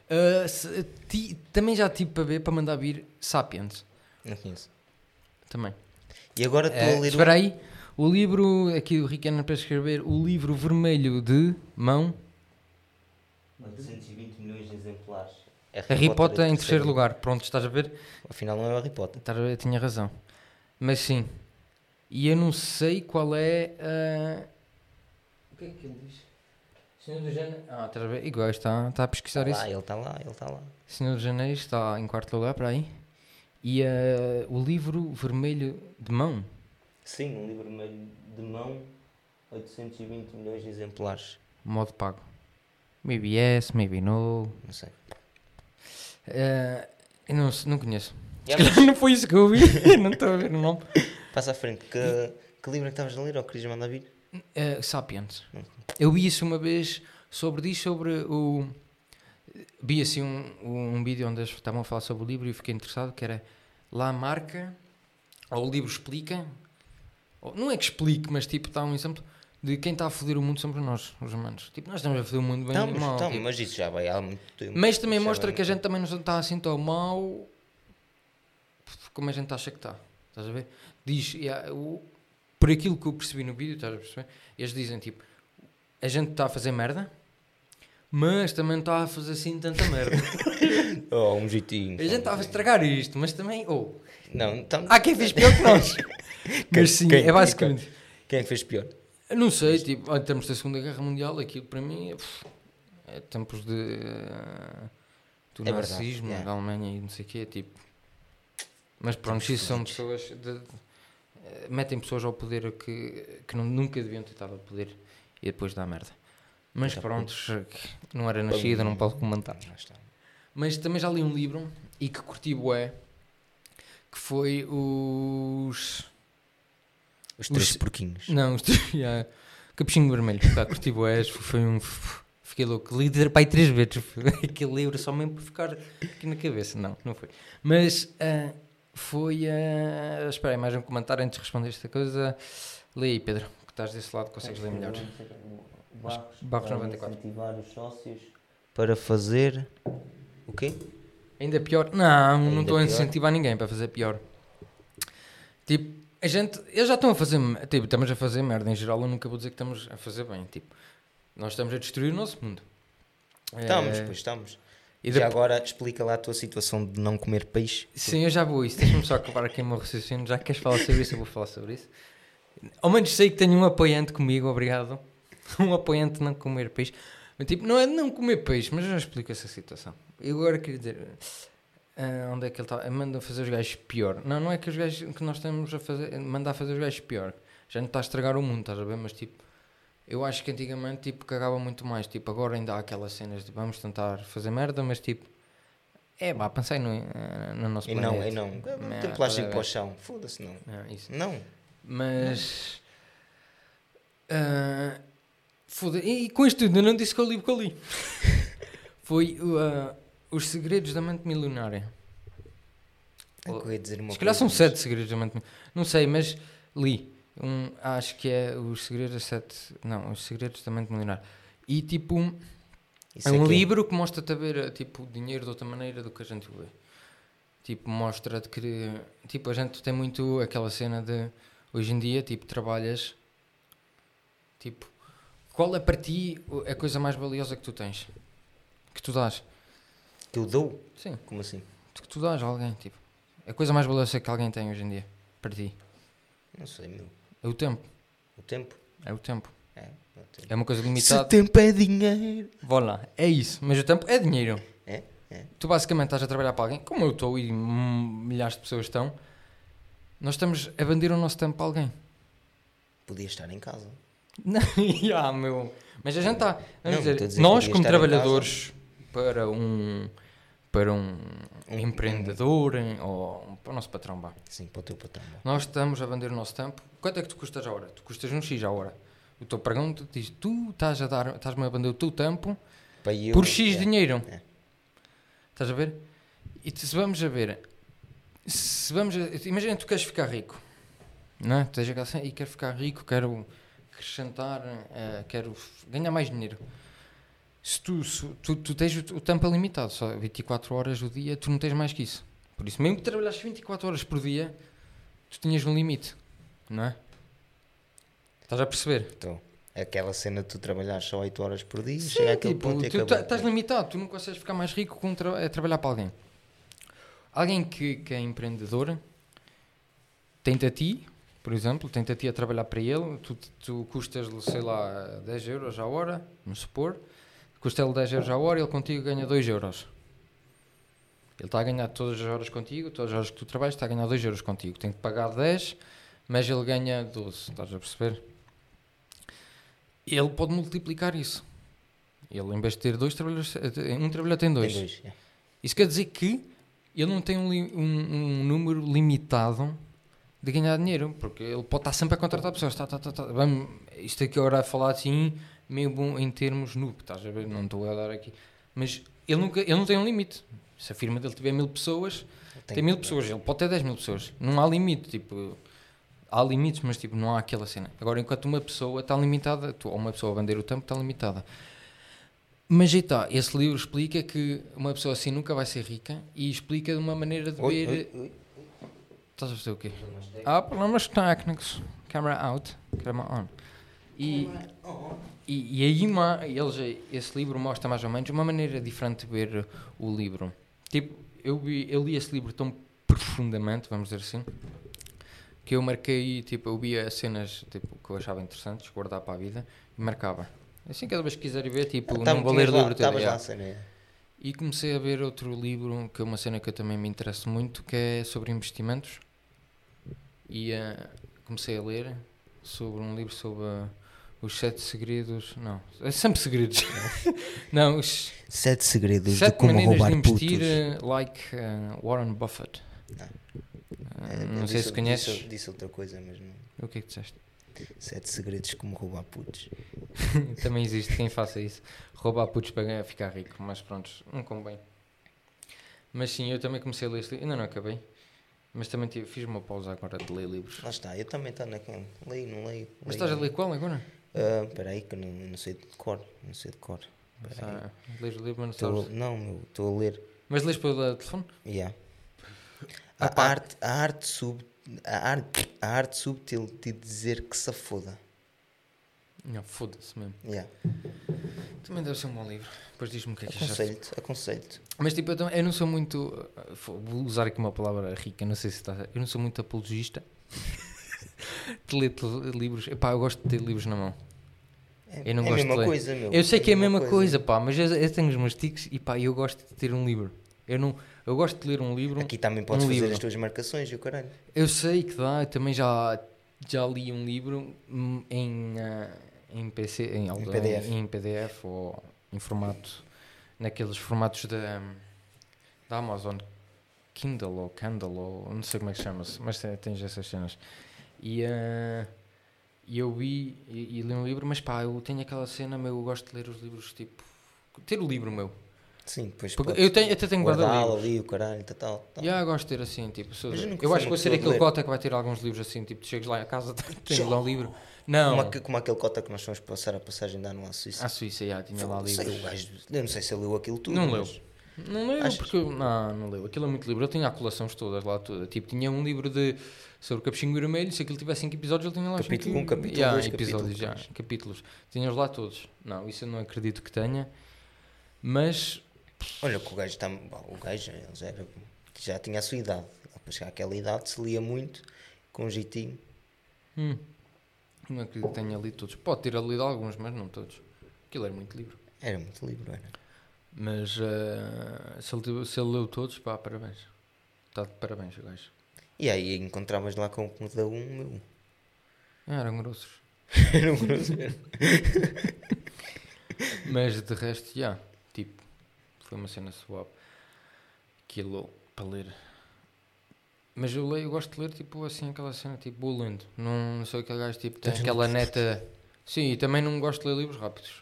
Ah, se- ti- também já tive para ver, para mandar vir Sapiens. Não conheço. Também. E agora estou Eh, a ler. espera aí. O livro, aqui o Ricardo para escrever, o livro vermelho de mão, um 220 milhões de exemplares. Harry Potter em terceiro lugar. Pronto, estás a ver? Afinal, não é o Harry Potter. Estás a ver? Tinha razão. Mas sim. E eu não sei qual é a. O que é que ele diz? Senhor dos Anéis. Ah, estás a ver? Igual está, está a pesquisar Tá isso. lá, ele está lá, ele está lá. Senhor dos Anéis está em quarto lugar para aí. E eh, o livro vermelho de mão. Sim, um livro meio de mão, 820 milhões de exemplares. Modo pago. Maybe yes, maybe no. Não sei. Eh, eu não, não conheço. Se [laughs] calhar não foi isso que eu vi. [laughs] não estou a ver o nome. Passa à frente. Que, que livro é que estavas a ler ou querias mandar vir? Eh, Sapiens. Eu vi isso uma vez sobre disso, sobre o. Vi assim um, um vídeo onde eles estavam a falar sobre o livro e fiquei interessado, que era lá marca, ou o livro explica, ou, não é que explique, mas tipo dá um exemplo de quem está a foder o mundo somos nós, os humanos. Tipo, nós estamos a foder o mundo bem e Estamos, mal. estamos, tipo. mas isso já vai há muito tempo. Mas também mostra que a gente também não está assim tão mal como a gente acha que está. Estás a ver? Diz, há- o- por aquilo que eu percebi no vídeo, estás a perceber? Eles dizem tipo: a gente está a fazer merda, mas também não está a fazer assim tanta merda. [laughs] Oh, um jeitinho. a gente está a estragar isto, mas também. Oh, Não, então, há quem fez pior que nós. [laughs] Quem- mas sim, quem- é basicamente. quem é que fez pior? Não sei, tipo, em termos da Segunda Guerra Mundial, aquilo para mim é, é tempos de. eh, do É verdade, nazismo, yeah. da Alemanha e não sei o quê, tipo. Mas pronto, isso são pessoas. de- de- metem pessoas ao poder que, que não- nunca deviam ter estado ao poder e depois dá merda. Mas Então, pronto, não era nascido, não posso comentar. Está. Mas também já li um livro e que curti bué, que foi os. Os três Os- porquinhos. Não, os [laughs] yeah, Capuchinho Vermelho. Pá, curti bué, foi um. Fiquei louco. Li pai três vezes. [laughs] Aquele livro só mesmo para ficar aqui na cabeça. Não, não foi. Mas ah, foi. ah, espera aí, mais um comentário antes de responder esta coisa. Lê aí, Pedro, que estás desse lado, consegues ler melhor. Barros, Barros para 94. incentivar os sócios para fazer o quê? Ainda pior? Não, não Ainda estou a incentivar ninguém para fazer pior. Tipo, a gente, eles já estão a fazer, tipo, estamos a fazer merda em geral, eu nunca vou dizer que estamos a fazer bem, tipo, nós estamos a destruir o nosso mundo. Estamos, Eh, pois estamos. E Já agora explica lá a tua situação de não comer peixe. Sim, eu já vou isso. Deixa-me só acabar aqui o meu raciocínio. Já que queres falar sobre isso, eu vou falar sobre isso. Ao menos sei que tenho um apoiante comigo, obrigado. [laughs] Um apoiante de não comer peixe. Mas, tipo, não é de não comer peixe, mas eu já explico essa situação. Eu agora queria dizer. ah, onde é que ele está? Manda fazer os gajos pior. Não, não é que os gajos que nós estamos a fazer. Mandar fazer os gajos pior. Já não está a estragar o mundo, estás a ver? Mas tipo. Eu acho que antigamente tipo, cagava muito mais. Tipo, agora ainda há aquelas cenas de vamos tentar fazer merda, mas tipo. É, vá, pensei no, no nosso E planeta. não, e não. Não, Tem plástico para o chão. Foda-se, não. É. Não. Mas. ah, foda e, e com isto tudo, eu não disse que eu li o que eu li. [laughs] Foi ah, Os Segredos da Mente Milionária. É que eu ia dizer uma Se calhar são sete segredos da mente milionária. Não sei, mas li. Um, acho que é Os Segredos das Sete. Não, Os Segredos da Mente Milionária. E tipo. Isso é um que livro que mostra-te a ver tipo, o dinheiro de outra maneira do que a gente vê. Tipo, mostra-te que tipo, a gente tem muito aquela cena de hoje em dia, tipo, trabalhas tipo, qual é para ti a coisa mais valiosa que tu tens? Que tu dás? Que eu dou? Sim, Como assim? que tu dás a alguém, tipo. A coisa mais valiosa que alguém tem hoje em dia, para ti, Não sei, meu. É o tempo. O tempo? É o tempo. É. o tempo. É uma coisa Se limitada. tempo é dinheiro. Vá lá, é isso. Mas o tempo é dinheiro. É? É. Tu basicamente estás a trabalhar para alguém, como eu estou e hum, milhares de pessoas estão, nós estamos a vender o nosso tempo para alguém. Podia estar em casa. [laughs] Não, yeah, meu. Mas a gente está. Vamos dizer, nós como trabalhadores para um para um, Um- empreendedor em- ou para o nosso patrão, vá. Sim, para o teu patrão. vá. Nós estamos a vender o nosso tempo. Quanto é que tu custas a hora? Tu custas um X a hora. O teu pergunta diz: tu estás a dar, estás-me a vender o teu tempo eu, por X é. dinheiro. É. Estás a ver? E se vamos a ver, se vamos a, imagina tu queres ficar rico, não é? Tu tens aquela cena, e quero ficar rico, quero acrescentar, eh, quero ganhar mais dinheiro. Se tu, se tu, tu tens o, o tempo limitado, só 24 horas do dia, tu não tens mais que isso. Por isso, mesmo que trabalhas 24 horas por dia, tu tinhas um limite, não é? Estás a perceber? Então, aquela cena de tu trabalhar só 8 horas por dia, chega àquele tipo, ponto e tu tá- estás limitado, tu não consegues ficar mais rico com tra a trabalhar para alguém. Alguém que, que é empreendedor tem-te a ti por exemplo, tem-te a ti a trabalhar para ele, tu, tu custas, sei lá, 10 euros a hora, vamos supor, custa ele 10 euros a hora e ele contigo ganha 2 euros. Ele está a ganhar todas as horas contigo, todas as horas que tu trabalhas, está a ganhar 2 euros contigo. Tem que pagar 10, mas ele ganha 12, estás a perceber? Ele pode multiplicar isso. Ele, em vez de ter dois trabalhadores, um trabalhador tem dois. Tem dois, é. Isso quer dizer que ele não tem um, um- um número limitado de ganhar dinheiro, porque ele pode estar sempre a contratar pessoas. Tá, tá, tá, tá. Vamos, isto aqui agora a falar assim, meio bom em termos noob, estás a ver? Não estou a dar aqui. Mas ele, nunca, ele não tem um limite. Se a firma dele tiver mil pessoas, Tem tem, mil que- pessoas, ele pode ter 10 mil pessoas. Não há limite, tipo, há limites, mas tipo, não há aquela cena. Agora, enquanto uma pessoa está limitada, tu, ou uma pessoa a vender o tempo está limitada. Mas aí está, esse livro explica que uma pessoa assim nunca vai ser rica e explica de uma maneira de Oi, ver. oi, oi. Estás a fazer o quê? Há problemas técnicos. Camera out, camera on. E, e, e aí eles, esse livro mostra mais ou menos uma maneira diferente de ver o livro. Tipo, eu, vi, eu li esse livro tão profundamente, vamos dizer assim, que eu marquei, tipo, eu via cenas tipo, que eu achava interessantes, guardar para a vida, e marcava. Assim, cada vez que quiserem ver, tipo, Tá- não vou ler o livro todo. cena, é. E comecei a ver outro livro, que é uma cena que eu também me interesso muito, que é sobre investimentos. E eh, comecei a ler sobre um livro sobre os sete segredos. Não, é sempre segredos. [laughs] não, os Sete segredos de sete como maneiras roubar de investir, putos. eh, like eh, Warren Buffett. Não. Eh, não sei disse- se conheces. Disse, disse outra coisa, mas não. O que é que disseste? Sete segredos de como roubar putos. [laughs] Também existe quem faça isso. Roubar putos para ficar rico, mas pronto, não convém. Mas sim, eu também comecei a ler este livro, ainda não acabei. Mas também tive- fiz uma pausa agora de ler livros. Lá está, eu também estou naquele. Leio, não leio. Mas leio. estás a ler qual agora? Ah, Espera aí, que eu não, não sei de cor. Não sei de cor. Ah, lês o livro, mas não Tô- sabes. não, meu, estou a ler. Mas lês pelo telefone? Yeah. Ah, A, pá. arte, a, arte sub, a, arte, a arte subtil de dizer que se foda. Não, foda-se mesmo. Yeah. Também deve ser um bom livro. Depois diz-me o que é que achaste. Aconselho-te, aconselho-te. Mas tipo, eu, também- eu não sou muito. ah, Vou usar aqui uma palavra rica, não sei se está. Eu não sou muito apologista [laughs] [laughs] de ler livros. Epá, eu gosto de ter livros na mão. É, Eu não é gosto a de mesma ler. coisa, meu. Eu sei que é a mesma coisa, pá, mas eu, eu tenho os meus tiques e pá, eu gosto de ter um livro. Eu, não, eu gosto de ler um livro. Aqui também podes um fazer livro. as tuas marcações e o caralho. Eu sei que dá, eu também já, já li um livro em, ah, em PC, em, auto- PDF. em PDF ou em formato, naqueles formatos da, da Amazon, Kindle ou Kindle ou não sei como é que chama-se, mas tens essas cenas. E ah, e eu vi e, e li um livro, mas pá, eu tenho aquela cena, meu, eu gosto de ler os livros tipo. ter o livro meu. Sim, depois eu tenho, até tenho guardado guardá-lo ali, o caralho, tal, tal. tal. Já gosto de ter assim, tipo, sou- eu acho que vou ser aquele ler. cota que vai ter alguns livros assim, tipo, tu chegas lá a casa, [laughs] tens lá um livro. Não, Como, aque- como aquele cota que nós fomos passar a passagem de ano à Suíça. à Suíça, já, tinha lá sei, livros. gajo, eu não sei se ele leu aquilo tudo. Não mas- Não leu, Achas? porque, não, não leu, aquilo é muito livro, eu tinha colações todas lá, toda. tipo, tinha um livro de, sobre o Capuchinho Vermelho, se aquilo tivesse 5 episódios, ele tinha lá Capítulo cinco- um, capítulo Já, dois, episódios, capítulo já, três. capítulos, tinha-os lá todos. Não, isso eu não acredito que tenha, mas, Olha que o gajo está. O gajo já, era, já tinha a sua idade. Para chegar àquela idade se lia muito, com jeitinho. hum, não acredito que tenha lido todos. Pode ter lido alguns, mas não todos. Aquilo era muito livro. Era muito livro, era. Mas eh, se, ele, se ele leu todos, pá, parabéns. Está de parabéns, o gajo. E aí encontravas lá com cada um, meu. Ah, eram grossos. [laughs] Era um grosso. [laughs] Mas de resto, já. Tipo, foi uma cena suave. Aquilo para ler. Mas eu leio, eu gosto de ler, tipo, assim, aquela cena, tipo, vou lendo. Não, não sou aquele gajo, tipo, tem aquela neta... Sim, e também não gosto de ler livros rápidos.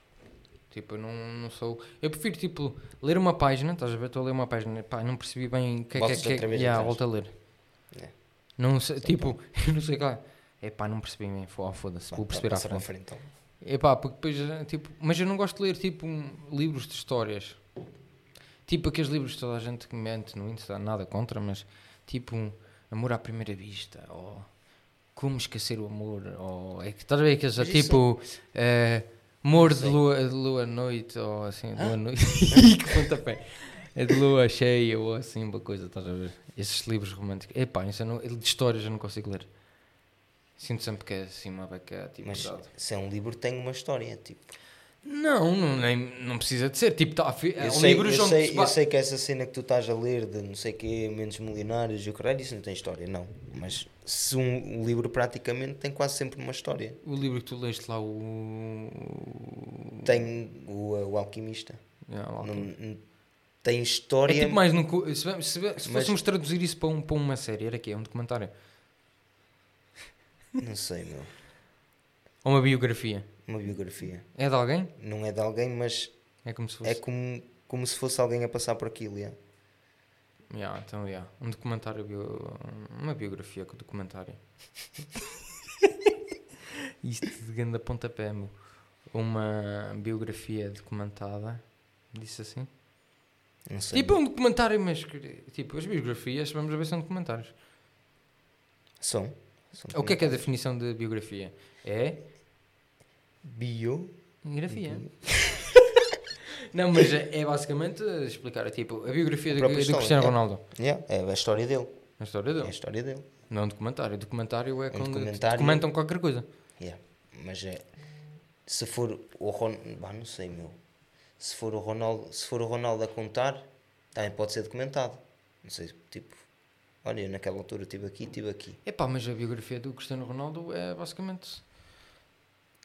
Tipo, eu não, não sou... Eu prefiro, tipo, ler uma página, estás a ver? Estou a ler uma página, pá, não percebi bem o que é que é que... outra vez Yeah, volto a ler. É. Não sei, tipo, [laughs] eu não sei lá. É pá, não percebi bem, oh, foda-se, vou Pá, perceber à frente. frente. então. Epá, porque depois, eh, tipo, mas eu não gosto de ler, tipo, um- livros de histórias. Tipo aqueles livros que toda a gente mente no Insta, nada contra, mas tipo, um Amor à Primeira Vista, ou Como Esquecer o Amor, ou é que estás a ver aqueles, Mas isso tipo, eh, Amor de lua, de lua à noite, ou assim, de lua à Ah. noite, [laughs] que pontapé. É de lua cheia, ou assim, uma coisa, estás a ver? Esses livros românticos. Epá, isso não, de histórias eu não consigo ler. Sinto sempre que é assim uma beca tipo. Mas pesado. se é um livro, tem uma história. Tipo. Não, não, nem, não precisa de ser. Tipo, tá, Eu, um sei, livro eu, sei, se eu sei que essa cena que tu estás a ler de não sei quê, Mentes Milionários e o caralho, isso não tem história, não. Mas se um, um livro praticamente tem quase sempre uma história. O livro que tu leste lá, o. Tem o, o Alquimista. Não- ok. não- tem É história. tipo mais no. Se, se, se Mas- fôssemos traduzir isso para, um, para uma série, era que Um documentário? Não sei, meu. Ou uma biografia? Uma biografia. É de alguém? Não é de alguém, mas É como se fosse. é como, como se fosse alguém a passar por aquilo. yeah. Yeah, então, yeah. Um documentário, bio... uma biografia com documentário. [laughs] Isto de grande pontapé, meu. Uma biografia documentada, disse assim. Não sei. Tipo, é um documentário, mas tipo, as biografias, vamos ver, são documentários. São. São O que é que é a definição de biografia? É Bio. biografia. [laughs] Não, mas é, é basicamente explicar, é tipo, a biografia do, do Cristiano é. Ronaldo. Yeah, é a história dele. A história É a dele. história dele. Não é um documentário. Documentário é quando documentário- documentam qualquer coisa. Yeah. Mas é. Se for o Ronaldo. não sei, meu. Se for o Ronaldo, se for o Ronaldo a contar, também pode ser documentado. Não sei, tipo. Olha, eu naquela altura estive aqui, estive aqui. Epá, mas a biografia do Cristiano Ronaldo é basicamente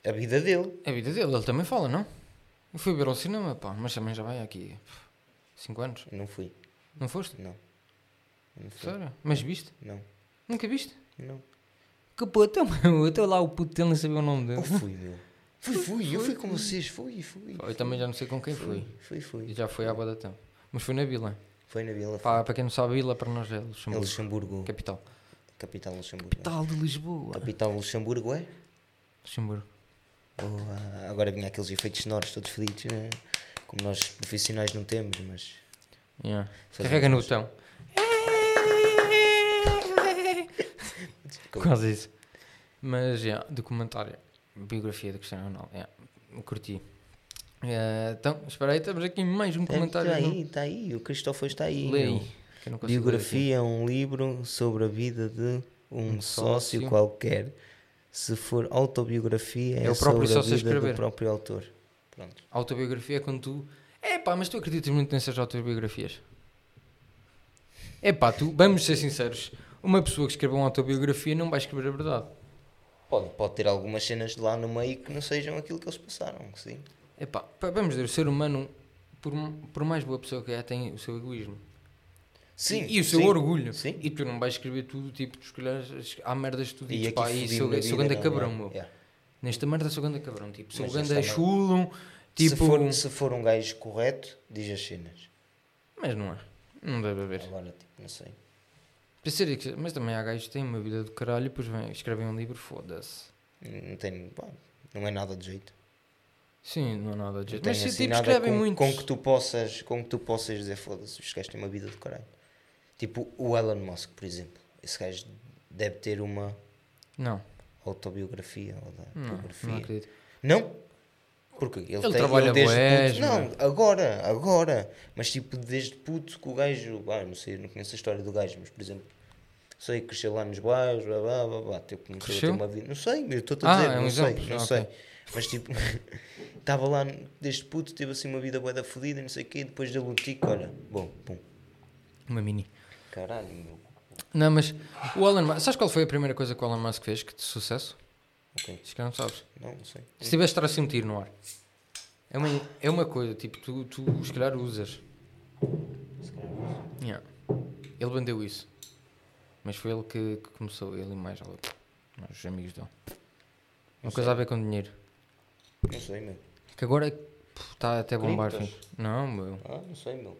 A vida dele. a vida dele. Ele também fala, não? Eu fui ver ao cinema, pá, mas também já vai aqui 5 anos. Eu não fui. Não foste? Não. Eu Não fui. Sério? Mas viste? Não. Nunca viste? Não. Que [laughs] meu. Até lá o puto dele nem sabia o nome Eu dele. fui, meu. Fui, fui. Eu fui com vocês. Fui, fui. Eu também já não sei com quem fui. Fui, fui. E já foi há boa da tempo. Mas foi na Vila. Foi na Vila. Pá, para quem não sabe, a Vila para nós é É Luxemburgo. Luxemburgo. Capital. Capital Luxemburgo. Capital de Lisboa. Capital Luxemburgo é? Luxemburgo. Boa. Agora vinha aqueles efeitos sonoros todos fedidos, né? como nós profissionais não temos, mas. Yeah. Carrega no botão. [laughs] Quase isso. Mas, yeah, documentário. Biografia do Cristiano Ronaldo. Yeah, curti. Eh, então, espera aí, estamos aqui em mais um comentário. Está no- aí, está aí, o Cristófão está aí. Ler Biografia é um livro sobre a vida de um, Um sócio, sócio. qualquer. Se for autobiografia, é, É o próprio sobre sócio a vida escrever. do próprio autor. Pronto. Autobiografia é quando tu. É pá, mas tu acreditas muito nessas autobiografias? É pá, tu, vamos ser sinceros. Uma pessoa que escreveu uma autobiografia não vai escrever a verdade. Pode, pode ter algumas cenas lá no meio que não sejam aquilo que eles passaram, sim. É pá, pá, vamos dizer, o ser humano, por, por mais boa pessoa que é, tem o seu egoísmo. Sim, e o seu sim, orgulho. Sim. E tu não vais escrever tudo, tipo, tu escolheres, há merdas que tu E dizes, aqui pá, e sou, sou ganda não, cabrão, meu. Yeah. Nesta merda sou ganda cabrão, tipo, sou Mas ganda chulo, tipo... se, for, se for um gajo correto, diz as cenas. Mas não é, não deve haver. Agora, tipo, não sei. Pensei que- Mas também há gajos que têm uma vida do caralho e depois vêm, escrevem um livro, foda-se. Não tem. pá, não é nada de jeito. Sim, não há nada de jeito. Mas se, assim tipo, escrevem com, muito. com que tu possas com que tu possas dizer foda-se, os gajos têm uma vida do caralho. Tipo o Elon Musk, por exemplo. Esse gajo deve ter uma Não, autobiografia ou da não, biografia. não acredito. Não? Porque ele, tem, trabalha ele desde puto, Não, agora, agora. Mas tipo, desde puto que o gajo. Ah, não sei, não conheço a história do gajo, mas por exemplo, sei que cresceu lá nos bairros, blá blá blá, blá tipo, começou a Cresceu? ter uma vida. Não sei, eu estou a Ah, dizer, é um não sei, exemplo, não ok. sei. Mas tipo, [laughs] estava lá desde puto, teve assim uma vida bué da fodida, não sei o quê, e depois dele um tico, olha, bom, pum. Uma mini. Caralho, meu. Não, mas o Elon Musk... Sabes qual foi a primeira coisa que o Elon Musk fez que de sucesso? Ok, Se calhar não sabes. não, não sei. Se tivesse estar assim um tiro no ar. É uma, é uma coisa, tipo, tu, tu se calhar usas. Yeah. Ele vendeu isso. Mas foi ele que, que começou, ele e mais mais os amigos dele. Uma Não coisa a ver com dinheiro. Não sei, meu. Que agora está até bombar. Criptos? Não, meu. Ah, não sei, meu.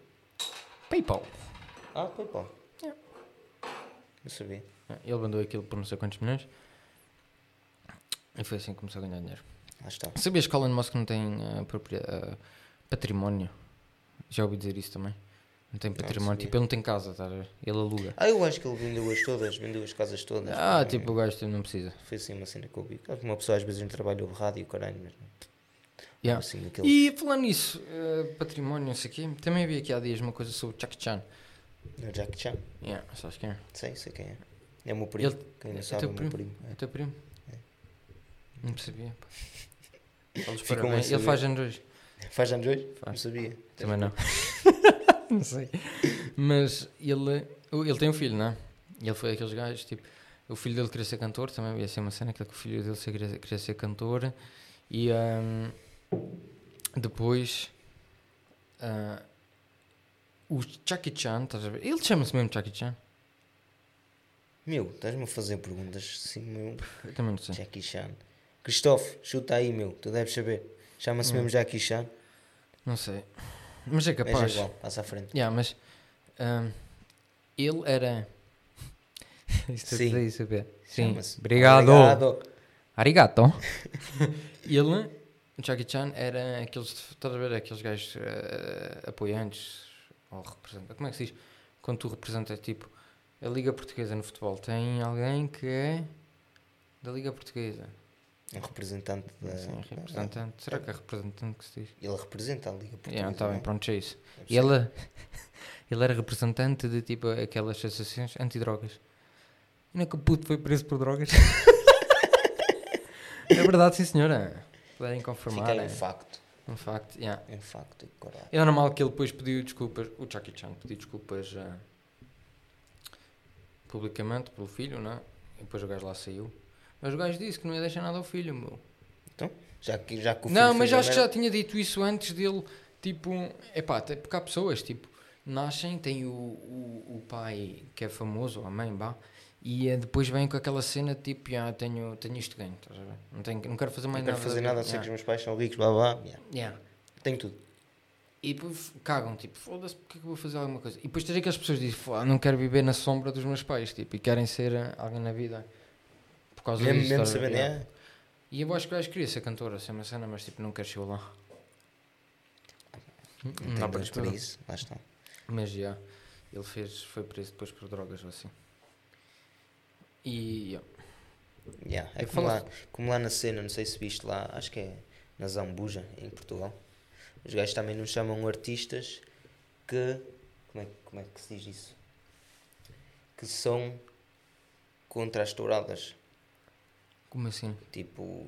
PayPal. Ah, PayPal. Não sabia. Ele vendeu aquilo por não sei quantos milhões. E foi assim que começou a ganhar dinheiro. Lá está. Sabias que Elon Musk não tem propria- eh, património? Já ouvi dizer isso também. Não tem património. sabia. tipo, ele não tem casa, ver? Ele aluga. Ah, eu acho que ele vendeu-as todas, vendeu as casas todas. Ah, tipo, o gajo tipo, não precisa. Foi assim uma cena que eu vi. Uma pessoa às vezes não trabalha o rádio e o caralho, mas não. Yeah. Assim, aquele... E falando nisso, eh, património, não sei o quê, também vi aqui há dias uma coisa sobre o Chuck Chan. O Jack Chan. Yeah, sabes quem é? Sei, sei quem é. É o meu primo. Ele- Quem não é sabe, é teu o meu primo? primo. É É. teu primo? Não percebia. [laughs] Ele faz anos hoje. Faz anos hoje? Não Faz. sabia. Também não. [laughs] não sei. Mas ele, ele tem um filho, não é? Ele foi aqueles gajos, tipo, o filho dele queria ser cantor, também ia ser uma cena, que o filho dele queria, queria ser cantor. E ahm, depois ah, o Chucky Chan, estás a ver? Ele chama-se mesmo Chucky Chan. Meu, estás-me a fazer perguntas assim, meu. Eu também não sei. Jackie Chan. Cristóvão, chuta aí, meu. Tu deves saber. Chama-se Hum. mesmo Jackie Chan. Não sei. Mas é Mas é capaz. igual, passa à frente. Yeah, mas ahm, ele era. [laughs] Isto Sim. é isso, saber. Sim. Obrigado. Obrigado. Arigato. [laughs] ele, Jackie Chan, era aqueles, estás a ver, aqueles gajos eh, apoiantes, ou representantes, como é que se diz? Quando tu representas, tipo, a Liga Portuguesa no futebol, tem alguém que é da Liga Portuguesa. Um representante da. Sim, representante. Será que é representante que se diz? Ele representa a Liga Portuguesa. Yeah, tá bem, não é? pronto, é isso. E ele, [laughs] ele era representante de, tipo, aquelas associações antidrogas. E não é que o puto foi preso por drogas? [laughs] é verdade, sim senhora. Puderem confirmar. Fica é um facto. Um facto, yeah. É um facto. Coragem. É normal que ele depois pediu desculpas, o Jackie Chan pediu desculpas ah, publicamente pelo filho, não é? E depois o gajo lá saiu. Mas o gajo disse que não ia deixar nada ao filho, meu. Já que, já que o Não, mas acho que já tinha dito isso antes dele, tipo, epá, até porque há pessoas, tipo, nascem, tem o, o, o pai que é famoso, ou a mãe, vá, e eh, depois vem com aquela cena, tipo, já tenho, tenho isto ganho, estás a ver? Não, tenho, não quero fazer Não mais quero nada. fazer da nada, vida, sei que os yeah, meus pais são ricos, blá blá. blá. Yeah. yeah. Tenho tudo. E depois cagam, tipo, foda-se, porque é que eu vou fazer alguma coisa? E depois tens aquelas pessoas que dizem, "Foda, não quero viver na sombra dos meus pais, tipo, e querem ser eh, alguém na vida. Por causa Mesmo, disso, mesmo sabendo, Yeah. é. E eu acho que o gajo queria ser cantora, ser uma cena, mas tipo, não quer chegar lá. Não Não para isso. Lá está. Mas já, ele fez, foi preso depois por drogas ou assim. E, yeah. É como lá, como lá na cena, não sei se viste lá, acho que é na Zambuja, em Portugal. Os gajos também nos chamam artistas que. Como é, que- como é que se diz isso? Que são contra as touradas. como assim? Tipo,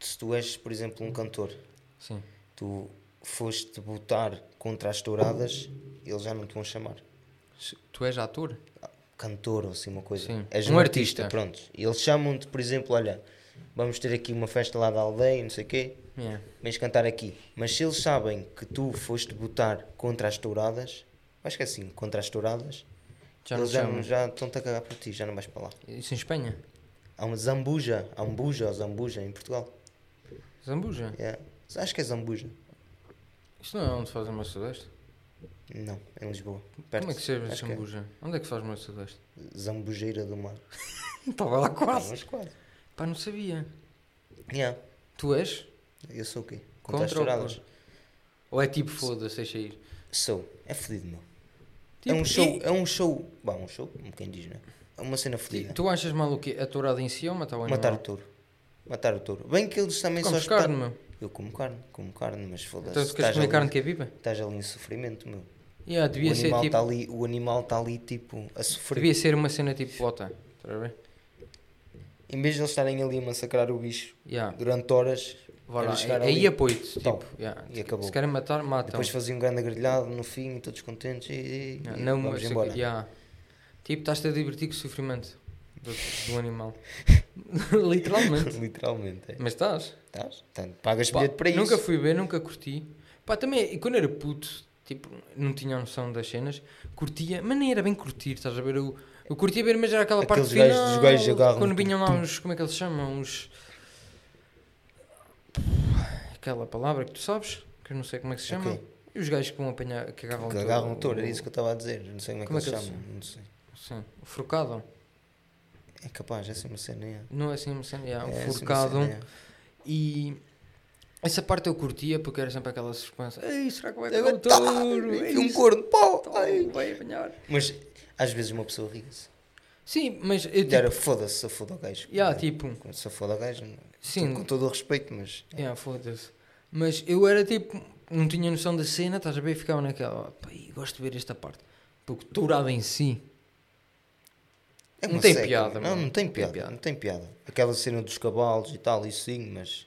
se tu és, por exemplo, um cantor, Sim. tu foste botar contra as touradas, eles já não te vão chamar. Tu és ator? Cantor ou assim uma coisa. Sim. És Um um, artista, artista. pronto. E eles chamam-te, por exemplo, olha, vamos ter aqui uma festa lá da aldeia, não sei o quê, Yeah. vens cantar aqui. Mas se eles sabem que tu foste botar contra as touradas, acho que é assim, contra as touradas, Já eles já, já estão-te a cagar por ti, já não vais para lá. Isso em Espanha? Há uma Zambuja, há um Buja ou Zambuja em Portugal. Zambuja? Yeah. Acho que é Zambuja. Isto não é onde fazem meu sudeste? Não, em Lisboa. Perto. Como é que se chama que é Zambuja? Onde é que se faz o meu sudeste? Zambujeira do Mar. [laughs] Estava lá quase. mas quase. Pá, não sabia. Yeah. Tu és? Eu sou o quê? Contra, as Contra ou? Ou é tipo foda-se, deixa ir? Sou. É fedido, meu. Tipo, é um show, e- é um show. Bom, um show, como quem diz, né? É uma cena fedida. Tu achas mal o quê? A tourada em si ou matar o animal? Matar o touro. Matar o touro. Bem que eles também só Comes carne, meu. Eu como carne, como carne, mas foda-se. Então tu queres comer ali- carne que é viva? Estás ali em sofrimento, meu. Yeah, devia o, ser animal tipo... tá ali, o animal está ali, tipo, a sofrer. Devia ser uma cena tipo bota. Estás a ver? Em vez de eles estarem ali a massacrar o bicho Yeah. durante horas, Era lá. chegar Aí apoio-te. Tipo, yeah. e acabou. Se querem matar, matam. depois faziam um grande agrilhado no fim, todos contentes e, e- e não, vamos mas- embora. yeah. Tipo, estás-te a divertir com o sofrimento do, do animal. [laughs] Literalmente. [laughs] Literalmente, é. Mas estás. Estás? Tá, pagas Pá, bilhete para isso. nunca fui ver, nunca curti. Pá, também, e quando era puto, tipo, não tinha noção das cenas, curtia, mas nem era bem curtir, estás a ver? Eu, eu curtia ver, mas era aquela Aqueles parte gajos- final, dos gajos agarram quando tudo, vinham lá uns, como é que eles chamam? Uns... Aquela palavra que tu sabes, que eu não sei como é que se chama. Ok. E os gajos que vão apanhar, que agarram Que o agarram o touro, touro, era isso que eu estava a dizer. Não sei como é que Como é eles que eles chamam. Não sei. Sim, o forcado. É capaz, é uma cena. É. Não é assim uma cena, É, essa é uma forcado. é. E essa parte eu curtia porque era sempre aquela suspensa. Ei, será que vai o Tá, touro? vi um Ei, corno, pau! Tá, ai. vai apanhar. Mas às vezes uma pessoa ri-se. Sim, mas eu tipo, Era foda-se, se foda o gajo. yeah, tipo, Se foda o gajo, sim, com todo o respeito, mas. yeah, foda-se. Mas eu era tipo, não tinha noção da cena, estás a ver? E ficava naquela, "Oh, pá, gosto de ver esta parte. Porque tourada em si, É Não tem seca, piada, Não, não tem Não tem piada, piada. não tem piada. Aquela cena dos cavalos e tal, isso sim, mas.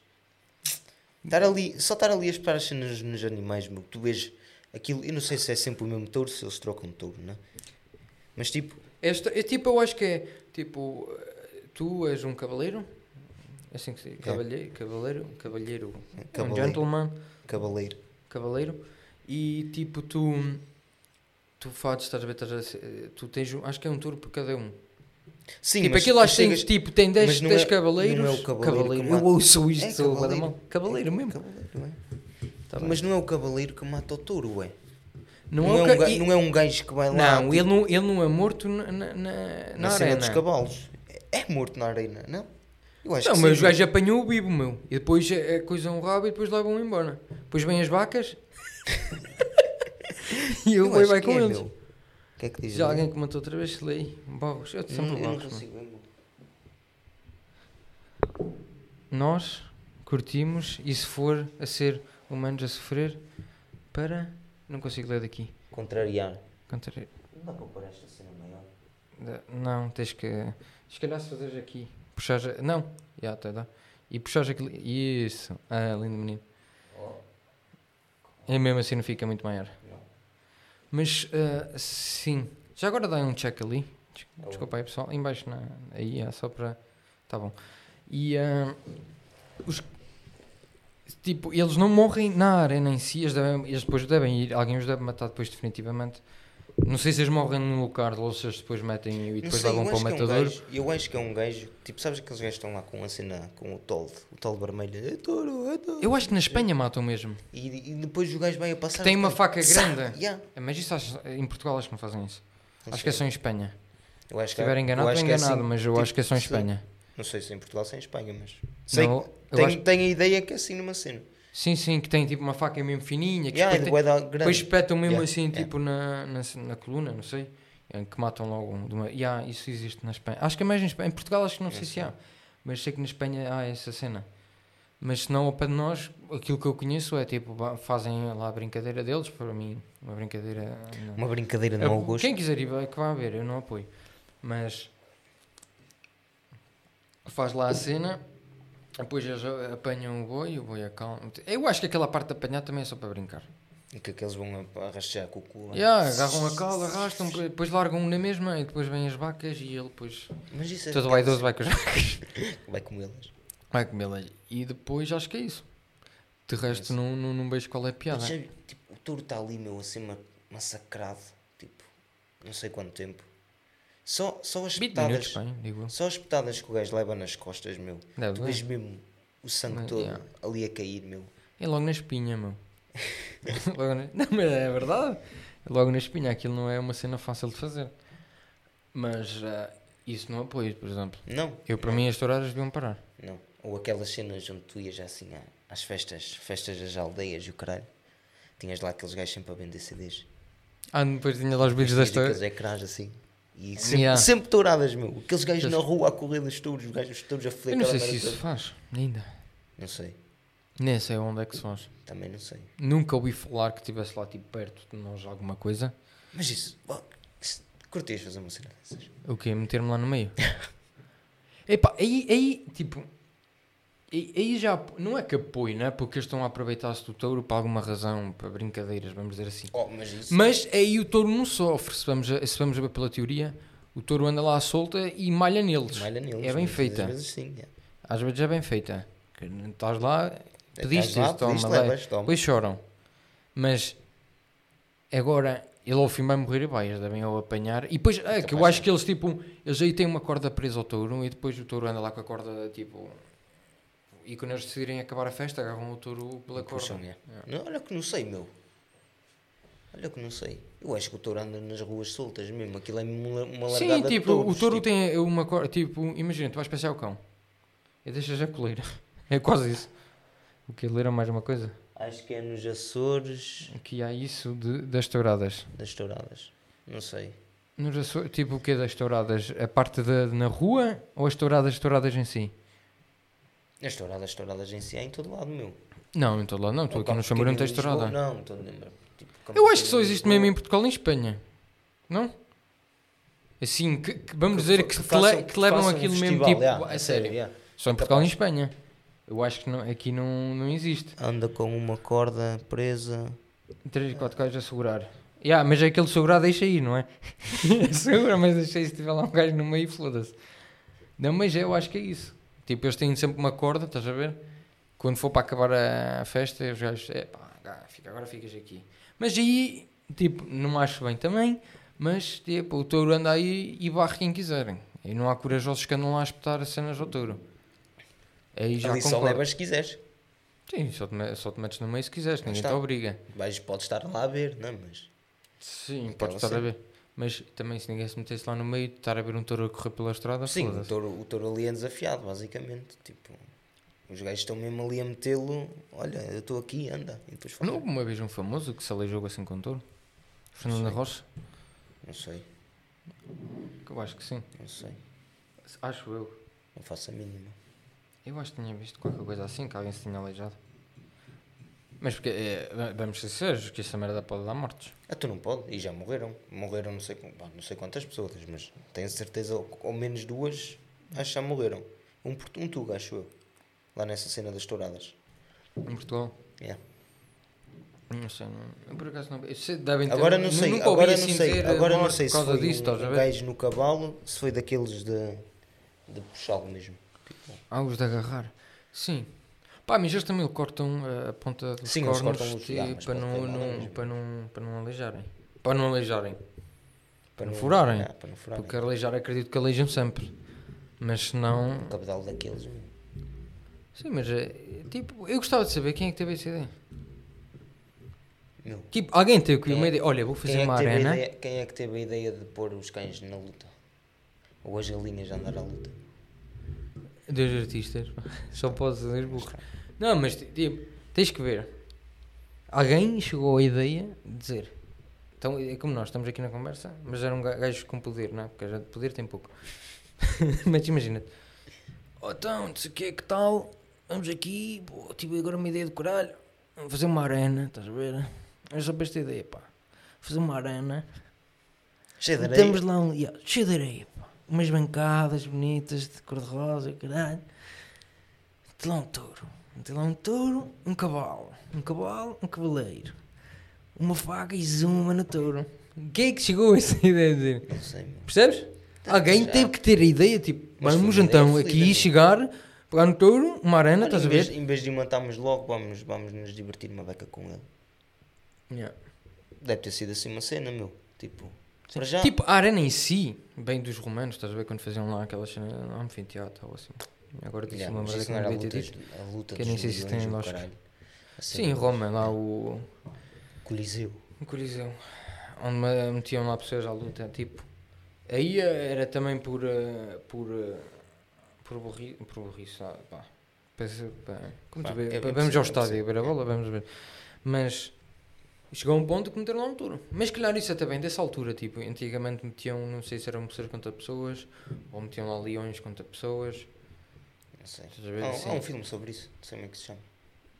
Estar ali, só estar ali a esperar as cenas nos animais, meu. Tu vês aquilo, eu não sei se é sempre o mesmo touro, se eles trocam de touro, não é? Mas tipo, Esta, é tipo, eu acho que é tipo, tu és um cavaleiro, é assim que se diz, cavalheiro, cavaleiro, cavalheiro, um Cavaleiro. gentleman, cavaleiro. cavaleiro, e tipo, tu, tu fazes, estás a ver, estás a tu tens, acho que é um touro por cada um. Sim, tipo, mas aquilo acho que tem, chegas- tipo, tem 10, mas não 10 é- cavaleiros. não é o cavaleiro eu ouço isto, É bué da cavaleiro. mesmo. Cavaleiro, é? Tá mas não é o cavaleiro que mata o touro, ué. Não, Não, é, é, um ca- ga- e- não é um gajo que vai lá não, tipo, ele não, ele não é morto na, na, na, na arena. dos cavalos. É morto na arena, não? Eu acho Não, que mas sim. o gajo apanhou o bibo, meu. E depois é é coisa um rabo e depois levam embora. Depois vêm as vacas [laughs] e Eu acho vai com é, eles. meu. Que é que diz? Já alguém comentou outra vez, lei. Barros, eu Não, sempre eu não consigo ver, meu. Nós curtimos e se for a ser humanos a sofrer para. Não consigo ler daqui. Contrariar. Contra- Não dá para pôr esta cena maior. Não, tens que. Se calhar se fazeres aqui. Puxares. a- Não, já até dá. E puxares aquele. Isso. Ah, lindo menino. É mesmo assim, não fica muito maior. Mas ah, sim. Já agora dá um check ali. Tá Desculpa aí, pessoal. Embaixo na, aí, é só para. Tá bom. E ah, os. Tipo, eles não morrem na arena em si, eles, devem, eles depois devem ir, alguém os deve matar depois definitivamente. Não sei se eles morrem no lugar ou se eles depois metem e depois sei, levam para o que é um matador. gajo, eu acho que é um gajo, tipo, sabes aqueles gajos que estão lá com a cena, com o toldo, o toldo vermelho, é touro, é touro. Eu acho que na Espanha matam mesmo. E, e depois o gajo vai a passar. Tem uma fica- faca grande. Yeah. Mas isso acho- em Portugal acho que não fazem isso. Não acho que é só em Espanha. Eu acho Se que- estiver eu enganado, estou que é enganado, assim, mas eu tipo, acho que é só em Espanha. Não sei se em Portugal se é em Espanha, mas. Sei Não, que tenho, acho- tenho a ideia que é assim numa cena. Sim, sim, que tem tipo uma faca mesmo fininha, que Yeah, depois, de tem- grande. depois espetam mesmo Yeah, assim, yeah. tipo na, na, na coluna, não sei. em Que matam logo de uma. Yeah, isso existe na Espanha. Acho que é mais em Espanha. Em Portugal acho que não sei se há. Mas sei que na Espanha há essa cena. Mas se não, ao pé de nós, aquilo que eu conheço é tipo, fazem lá a brincadeira deles, para mim, uma brincadeira. não. Uma brincadeira de mau gosto. Quem quiser ir, vai, que vá ver, eu não apoio. Mas faz lá a cena, depois eles apanham o boi, o boi acalma. Eu acho que aquela parte de apanhar também é só para brincar. E que aqueles vão a- arrastar com o cu. Yeah, agarram a cala, arrastam, depois largam na mesma e depois vêm as vacas e ele depois. Mas isso é Todo vaidoso vai com as vacas. [laughs] Vai comê-las. Vai comê-la. E depois acho que é isso. De resto, não, não, não vejo qual é a piada. Mas, tipo, o touro está ali, meu, assim, ma- massacrado. Tipo, não sei quanto tempo. Só, só as 20 petadas. minutos. Só as petadas que o gajo leva nas costas, meu. Deve tu vês mesmo o sangue Mas, todo yeah. ali a cair, meu. É logo na espinha, meu. [laughs] Na- Não, mas é verdade. É Logo na espinha, aquilo não é uma cena fácil de fazer. Mas ah, isso não apoio, por exemplo. Não. Eu, para mim, as touradas deviam parar. Não. Ou aquelas cenas onde tu ias assim às festas, festas das aldeias e o caralho. Tinhas lá aqueles gajos sempre a vender CDs. Ah, depois tinha lá os vídeos das aqueles touras. ecrãs assim. E sempre, Yeah. sempre touradas, meu. Aqueles gajos Aqueles- na rua a correr dos touros, os gajos os touros a foder Eu não sei se isso toda. faz, ainda. Não sei. Nem sei onde é que se faz. Também não sei. Nunca ouvi falar que estivesse lá tipo perto de nós alguma coisa. Mas isso, ó, isso- curtias fazer uma cena dessas? O quê? Meter-me lá no meio? [laughs] Epá, aí, aí, tipo, aí, aí já, não é que apoio, né? Porque eles estão a aproveitar-se do touro para alguma razão, para brincadeiras, vamos dizer assim. Oh, mas isso. Mas aí o touro não sofre, se vamos, a, se vamos a ver pela teoria, o touro anda lá à solta e malha neles. malha neles, é bem feita. vezes sim, é. Às vezes é bem feita. Que não Estás lá, pediste lá, toma, pediste, leva. levas, toma. depois choram. Mas agora ele ao fim vai morrer e vai, eles devem o apanhar. E depois, é, que eu acho que eles tipo, eles aí têm uma corda presa ao touro e depois o touro anda lá com a corda tipo. E quando eles decidirem acabar a festa, agarram o touro pela corda. Puxam, é. Não, olha que não sei, meu. Olha que não sei. Eu acho que o touro anda nas ruas soltas mesmo. Aquilo é uma, uma largada Sim, tipo, o touro tipo. tem uma corda, tipo, imagina, tu vais passear o cão e deixas a coleira. [laughs] É quase isso. O que ler é mais uma coisa. Acho que é nos Açores Aqui há isso de, das touradas. das touradas. Não sei. Nos Açores, tipo o que das touradas? A parte de, na rua ou as touradas, touradas em si? As touradas, touradas em si é em todo lado, meu. Não, em todo lado não. Estou aqui no Chamorão, não tens tourada. Não, estou a lembrar. Tipo, Eu acho que só Campo existe mesmo em Portugal e em Espanha. Não? Assim, que, que vamos Que dizer que, que façam- que levam façam um aquilo mesmo tipo yeah, a a sério. yeah. Só em Portugal e em Espanha. Eu acho que não, aqui não, não existe. Anda com uma corda presa. Três, quatro gajos a segurar. Yeah, mas aquele segurar deixa aí, não é? [laughs] Segura, mas deixa aí se tiver lá um gajo no meio, foda-se. Não, mas eu acho que é isso. Tipo, eles têm sempre uma corda, estás a ver? Quando for para acabar a festa, os gajos, é pá, fica, agora ficas aqui. Mas aí, tipo, não acho bem também, mas tipo, o touro anda aí e barre quem quiserem. E não há corajosos que andam lá a espetar as cenas ao touro. Aí já Ali só levas se quiseres. Sim, só te, só te metes no meio se quiseres, ninguém te obriga. Vais, podes estar lá a ver, não, mas. Sim, Aquela pode estar a ver. Mas também se ninguém se metesse lá no meio, estar a ver um touro a correr pela estrada, Sim, o touro, o touro ali é desafiado, basicamente. Tipo, os gajos estão mesmo ali a metê-lo. Olha, eu estou aqui, anda. E depois Não fala. houve uma vez um famoso que se aleijou assim com um touro? Fernando. Rocha? Não sei, eu acho que sim. não sei. Acho eu. Não faço a mínima. Eu acho que tinha visto qualquer coisa assim, que alguém se tinha aleijado. Mas porque, é, vamos ser sérios, que essa merda pode dar mortes. Ah, tu não pode, e já morreram. Morreram não sei, não sei quantas pessoas, mas tenho certeza, ou, ou menos duas, acho que já morreram. Um, um tuga, acho eu. Lá nessa cena das touradas. Em Portugal. Yeah. Não sei, não, por acaso não. devem ter, Agora não sei, nunca ouvi agora não assim sei, agora não sei se foi disso, um, um gajo no cavalo, se foi daqueles de, de puxá-lo mesmo. Ah, os de agarrar. Sim. Pá, mas eles também cortam a ponta dos Sim, cornos cortam os- tipo, para, não, não- mesmo. para, não, para não aleijarem. Para não aleijarem. para não furarem. Ah, para não furarem. Porque aleijar acredito que aleijam sempre. Mas se não. Um cabedal daqueles. meu. Sim, mas é, tipo, eu gostava de saber quem é que teve essa ideia. Tipo, alguém teve que Quem uma é- ideia. Olha, vou fazer é, uma arena. ideia, quem é que teve a ideia de pôr os cães na luta? Ou as galinhas a andar à luta? Dois artistas. [laughs] Só posso dizer burro. Não, mas tipo, tens que ver. Alguém chegou à ideia de dizer. Então é como nós estamos aqui na conversa, mas eram ga- gajos com poder, não é? Porque já de poder tem pouco. [laughs] mas imagina-te. Oh, então, não sei o que, que tal? Vamos aqui, pô, tive agora uma ideia de caralho. Vamos fazer uma arena, estás a ver? É só para esta ideia, pá. Fazer uma arena. Cheio de areia. Temos lá um. Yeah, cheio de areia, pá. Umas bancadas bonitas de cor-de-rosa, caralho. Tem lá um touro. Tem lá um touro, um cavalo. Um cavalo, um cavaleiro. Uma faca e zuma no touro. Quem é que chegou a essa [laughs] ideia de dizer? Não sei. Percebes? Alguém já. teve que ter a ideia, tipo, Mas vamos então aqui chegar, pegar no touro, uma arena, estás a em, vez, ver? em vez de o matarmos logo, vamos, vamos nos divertir uma beca com ele. Yeah. Deve ter sido assim uma cena, meu. Tipo, para já. Tipo, a arena em si, bem dos romanos, estás a ver quando faziam lá aquela cena, anfiteatro ou assim. Agora disse Yeah, uma merda que não era devia ter dito. a luta Que eu nem sei se tem lógica. Sim, em Roma, lá o, Coliseu. o Coliseu, onde me- metiam lá pessoas à luta, tipo. Aí era também por. eh, por. eh, por burri, por burrice, ah, pá. Pensa- pá, Como tu Pá, vês, eu- eu vamos ao estádio ver a bola, vamos ver. Mas chegou a um ponto que meteram lá um touro. Mas calhar isso até bem dessa altura, tipo, antigamente metiam, não sei se eram pessoas contra pessoas, ou metiam lá leões contra pessoas. Não sei. Há, Assim. há um filme sobre isso. Não sei como é que se chama.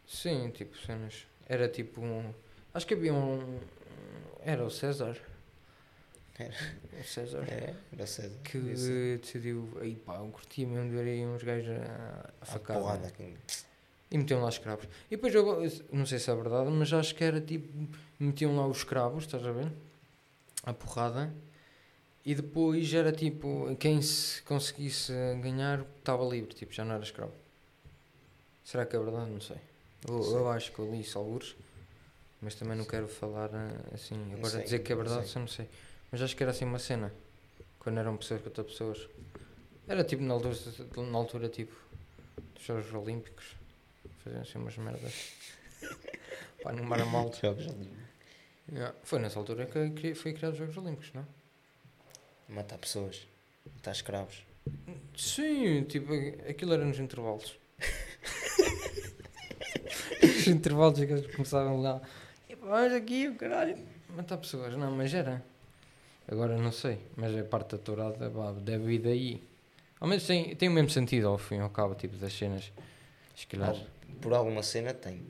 Sim, tipo, cenas. Era tipo um. Acho que havia um. Era o César. Era. O César. É, era César. Que Esse- decidiu. Aí pá, eu curtia mesmo de ver aí uns gajos a, a a facar. porrada. que- E metiam lá escravos. E depois eu, não sei se é verdade, mas acho que era tipo. Metiam lá os escravos, estás a ver? A porrada. E depois era tipo. Quem se conseguisse ganhar estava livre, tipo, já não era escravo. Será que é verdade? Não sei. Eu, Sei. eu acho que eu li isso algures, mas também não quero falar eh, assim. Agora sei, dizer que é não verdade, sei. só não sei. Mas acho que era assim uma cena. Quando eram pessoas contra pessoas. Era tipo na altura, na altura tipo dos Jogos Olímpicos. Faziam assim umas merdas. [laughs] Pá, no mar a malta. Jogos ali. Yeah. Foi nessa altura que foi criado os Jogos Olímpicos, não? Matar pessoas. Matar escravos. Sim, tipo, aquilo era nos intervalos. [laughs] Os intervalos que eles começavam lá. Pá, vamos aqui, caralho. Matar pessoas, não, mas era. Agora não sei, mas a parte da tourada deve ir daí. Ao menos tem, tem o mesmo sentido ao fim e ao cabo, tipo, das cenas. Se calhar. Por alguma cena tem.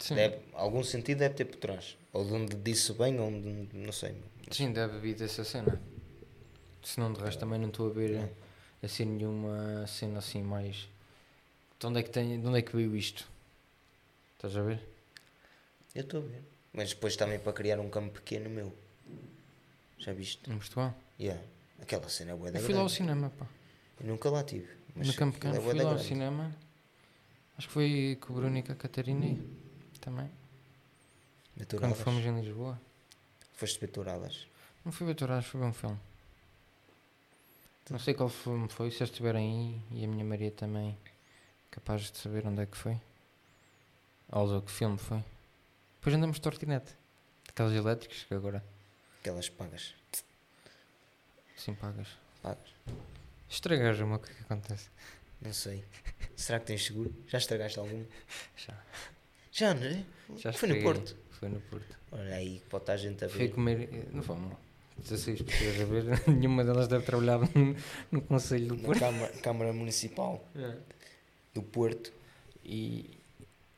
Sim, Deve, algum sentido deve ter por trás. Ou de onde disse bem, ou de, não sei. sim, deve vir dessa cena. Senão de resto também não estou a ver assim nenhuma cena assim mais. De onde é que, tem, de onde é que veio isto? Estás a ver? Eu estou a ver. Mas depois também para criar um campo pequeno meu. Já viste? Em Portugal. Yeah. Aquela cena é bué da Eu fui lá ao grande. cinema, pá. Eu nunca lá tive. Mas no Campo Pequeno, é bué fui lá ao grande. cinema. Acho que foi com o Bruno e com a Catarina também. Ver Quando fomos em Lisboa. Foste ver touradas. Não fui fui ver um filme. Não sei qual filme foi, se eles estiverem aí e a minha Maria também capaz de saber onde é que foi. Ou que filme foi. Depois andamos de tortinete. Daquelas elétricas que agora Aquelas pagas. sim pagas. Pagas. Estragares uma, o que é que acontece? Não sei. Será que tens seguro? Já estragaste algum? [laughs] Já. Já, não é? Já Foi no. Porto. Foi no Porto. Olha aí, pode estar a gente a Fui ver. comer. eh, Não vamos. 16 pessoas a ver. [laughs] Nenhuma delas deve trabalhar no, no Conselho do Na Porto. Câmara, Câmara Municipal do Porto. E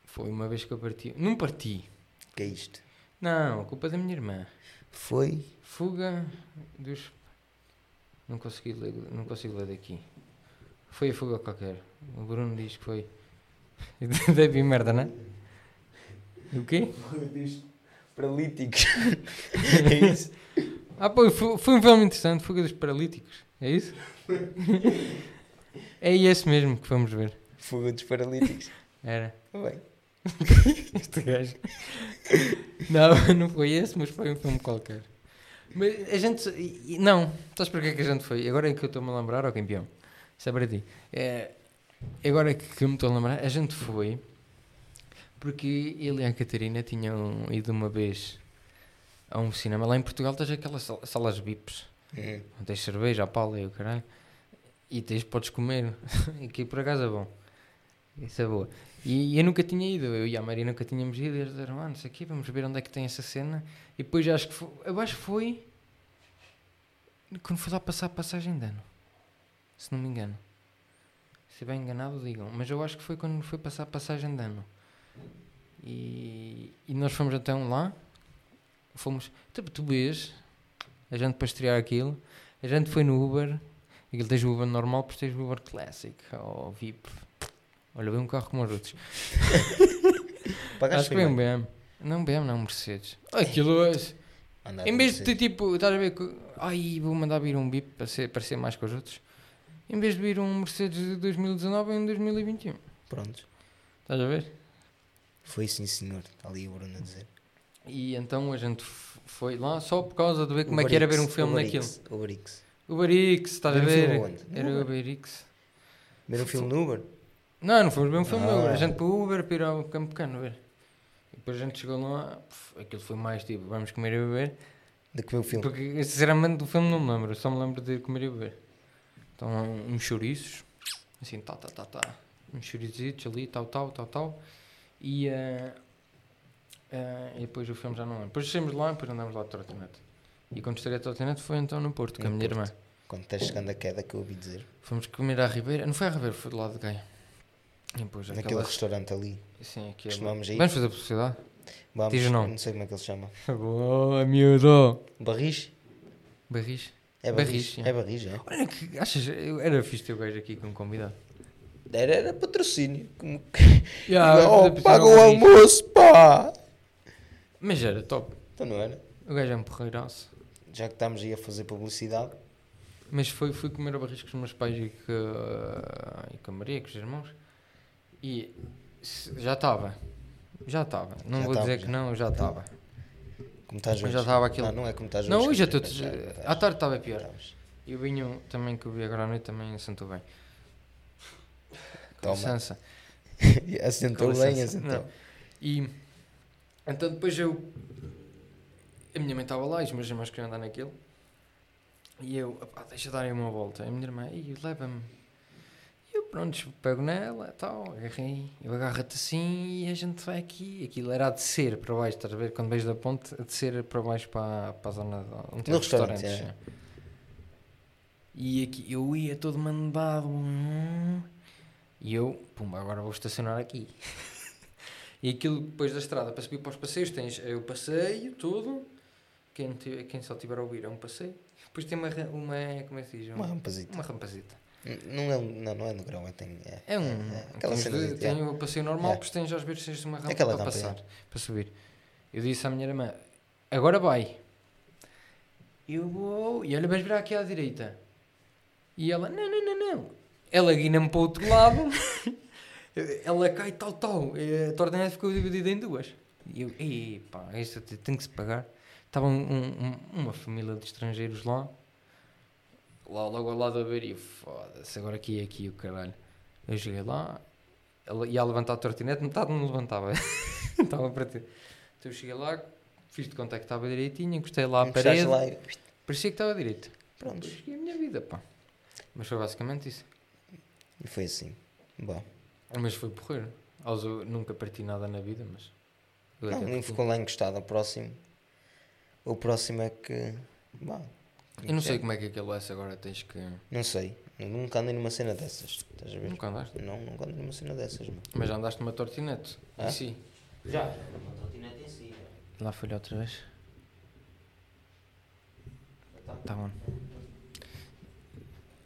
foi uma vez que eu parti. Não parti. que é isto? Não, culpa da minha irmã. Foi. Fuga dos. Não consegui ler, não consigo ler daqui. Foi a fuga qualquer. O Bruno diz que foi. [laughs] Deve ir merda, não é? O quê? Paralíticos. [laughs] é isso? Ah, pô, foi, foi um filme interessante, Fuga dos Paralíticos. É isso? [laughs] é esse mesmo que fomos ver. Fuga dos paralíticos. Era. Tá bem. [laughs] Este gajo. Não, não foi esse, mas foi um filme qualquer. Mas a gente. Não, estás para que é que a gente foi? Agora é que eu estou-me a lembrar, ó campeão. Isso é para ti. É, agora é que eu me estou a lembrar, a gente foi porque ele e a Catarina tinham ido uma vez a um cinema. Lá em Portugal tens aquelas sal- salas VIPs. Uhum. Tens cerveja, a pala e o caralho. E tens, podes comer. [laughs] Aqui por acaso é bom. Isso é boa. E eu nunca tinha ido, eu e a Maria nunca tínhamos ido. E eles disseram, ah, não sei o quê, vamos ver onde é que tem essa cena. E depois acho que foi, eu acho que foi quando foi lá passar a passagem de ano. Se não me engano. Se estiver enganado, digam. Mas eu acho que foi quando foi passar a passagem de ano. E, e nós fomos até um lá. Fomos. Tu, tu vês, a gente para estrear aquilo, a gente foi no Uber. Aquilo tens o Uber normal, depois tens o Uber Classic ou VIP. Olha, veio um carro como os outros. [laughs] Pagaste Acho que veio um? BM. Não BM, não, Mercedes. Aquilo é. Andava Em vez de ter tipo, estás a ver. Ai, vou mandar vir um BIP para ser, para ser mais que os outros. Em vez de vir um Mercedes de 2019 em 2021. Pronto. Estás a ver? Foi sim, senhor. Está ali o Bruno a dizer. E então a gente foi lá só por causa de ver como é que era ver um filme naquilo. naquilo. Uberix. Uberix, estás a Ver um ver? filme onde? Era No o Uber. Uberix. Ver um filme no Uber? Não, não fomos ver um filme no Ah. Uber. A gente para o Uber para ir ao Campo Pequeno ver. E depois a gente chegou lá, pff, aquilo foi mais tipo, vamos comer e beber. De comer o filme. Porque sinceramente do filme não me lembro, só me lembro de comer e beber. Então uns chouriços, assim, tá, tá, tá, tá. Uns chourizitos ali, tal, tal, tal, tal. E, eh, eh, e depois o filme já não lembro. Depois saímos de lá e depois andámos lá de trotinete. E quando estarei a trotinete foi então no Porto, com a minha irmã. Quando estás chegando a queda que eu ouvi dizer. Fomos comer à Ribeira, não foi à Ribeira, foi do lado de Gaia. Depois Naquele aquelas... restaurante ali. Sim, aquele... Costumamos ir. Vamos fazer publicidade? Vamos. Diz o nome. Não sei como é que ele se chama. [laughs] Boa, miúdo! Barris? Barris? É Barris. É Barris, é. Olha que achas, era fixe ter o gajo aqui como convidado. Era, era patrocínio. Como... [laughs] Yeah, [laughs] oh, paga o almoço, pá! Mas era top. Então não era? O gajo é um porreiraço. Já que estamos aí a fazer publicidade. Mas foi, fui comer a barris com os meus pais e com, e com a Maria, com os irmãos. E já estava. Já estava. Não Já vou tava, dizer já. que não, já estava. Como estás hoje. já estava aquilo. Não, não é como estás hoje. Não, hoje estou. À tarde estava pior. E o vinho também que eu vi agora à noite também assentou bem. Com Toma. licença. [laughs] Assentou bem, assentou. Não. E então depois eu. A minha mãe estava lá e os meus irmãos queriam andar naquilo. E eu, "Epá, deixa darem uma volta. E a minha irmã, "Ih, leva-me. E eu, pronto, pego nela e tal, agarrei. Eu agarro-te assim e a gente vai aqui. Aquilo era a descer para baixo, estás a ver? Quando vejo da ponte, a descer para baixo para, para a zona de onde tem restaurante, restaurantes. é. é. E aqui eu ia todo mandado. hum, E eu, pumba, agora vou estacionar aqui. [laughs] e aquilo depois da estrada para subir para os passeios tens é o passeio todo Quem, ti- quem só tiver a ouvir é um passeio. Depois tem uma, uma como é que se diz? Uma rampazita. Uma rampazita. Não é, não, não é no grão, é, tem, é, É um. é, aquela tens de- tem é. o passeio normal, É. depois tens às vezes tens uma rampa Aquela para rampa, é. passar, para subir. Eu disse à minha irmã, agora vai. Eu vou. E olha, vais virar aqui à direita. E ela, não, não, não, não. Ela guina-me para o outro lado. [laughs] ela cai tal, tal. E A torneixa ficou dividida em duas. E eu, ei, pá, isto tem que se pagar. Estava um- um- um- uma família de estrangeiros lá. Lá logo ao lado a ver e eu, foda-se, agora aqui é aqui o caralho. Eu cheguei lá, ela ia levantar a tortinete, metade não levantava. [laughs] estava para ter. Então eu cheguei lá, fiz de conta que estava direitinho, encostei lá à parede, lá e parecia que estava direito. pronto. Segui a minha vida, pá. Mas foi basicamente isso. E foi assim. Bom. Mas foi porreiro. Aos- eu nunca parti nada na vida, mas. Não, nem ficou lá encostado. O próximo. O próximo é que. Bom, Eu não sei como é que aquele S agora tens que. Não sei. Nunca andei numa cena dessas. Estás a ver? Nunca andaste. Não, nunca andei numa cena dessas, mano. Mas já andaste numa tortinete. Ah? E sim. Já. Uma trotinete em si. Lá foi-lhe outra vez. Tá bom.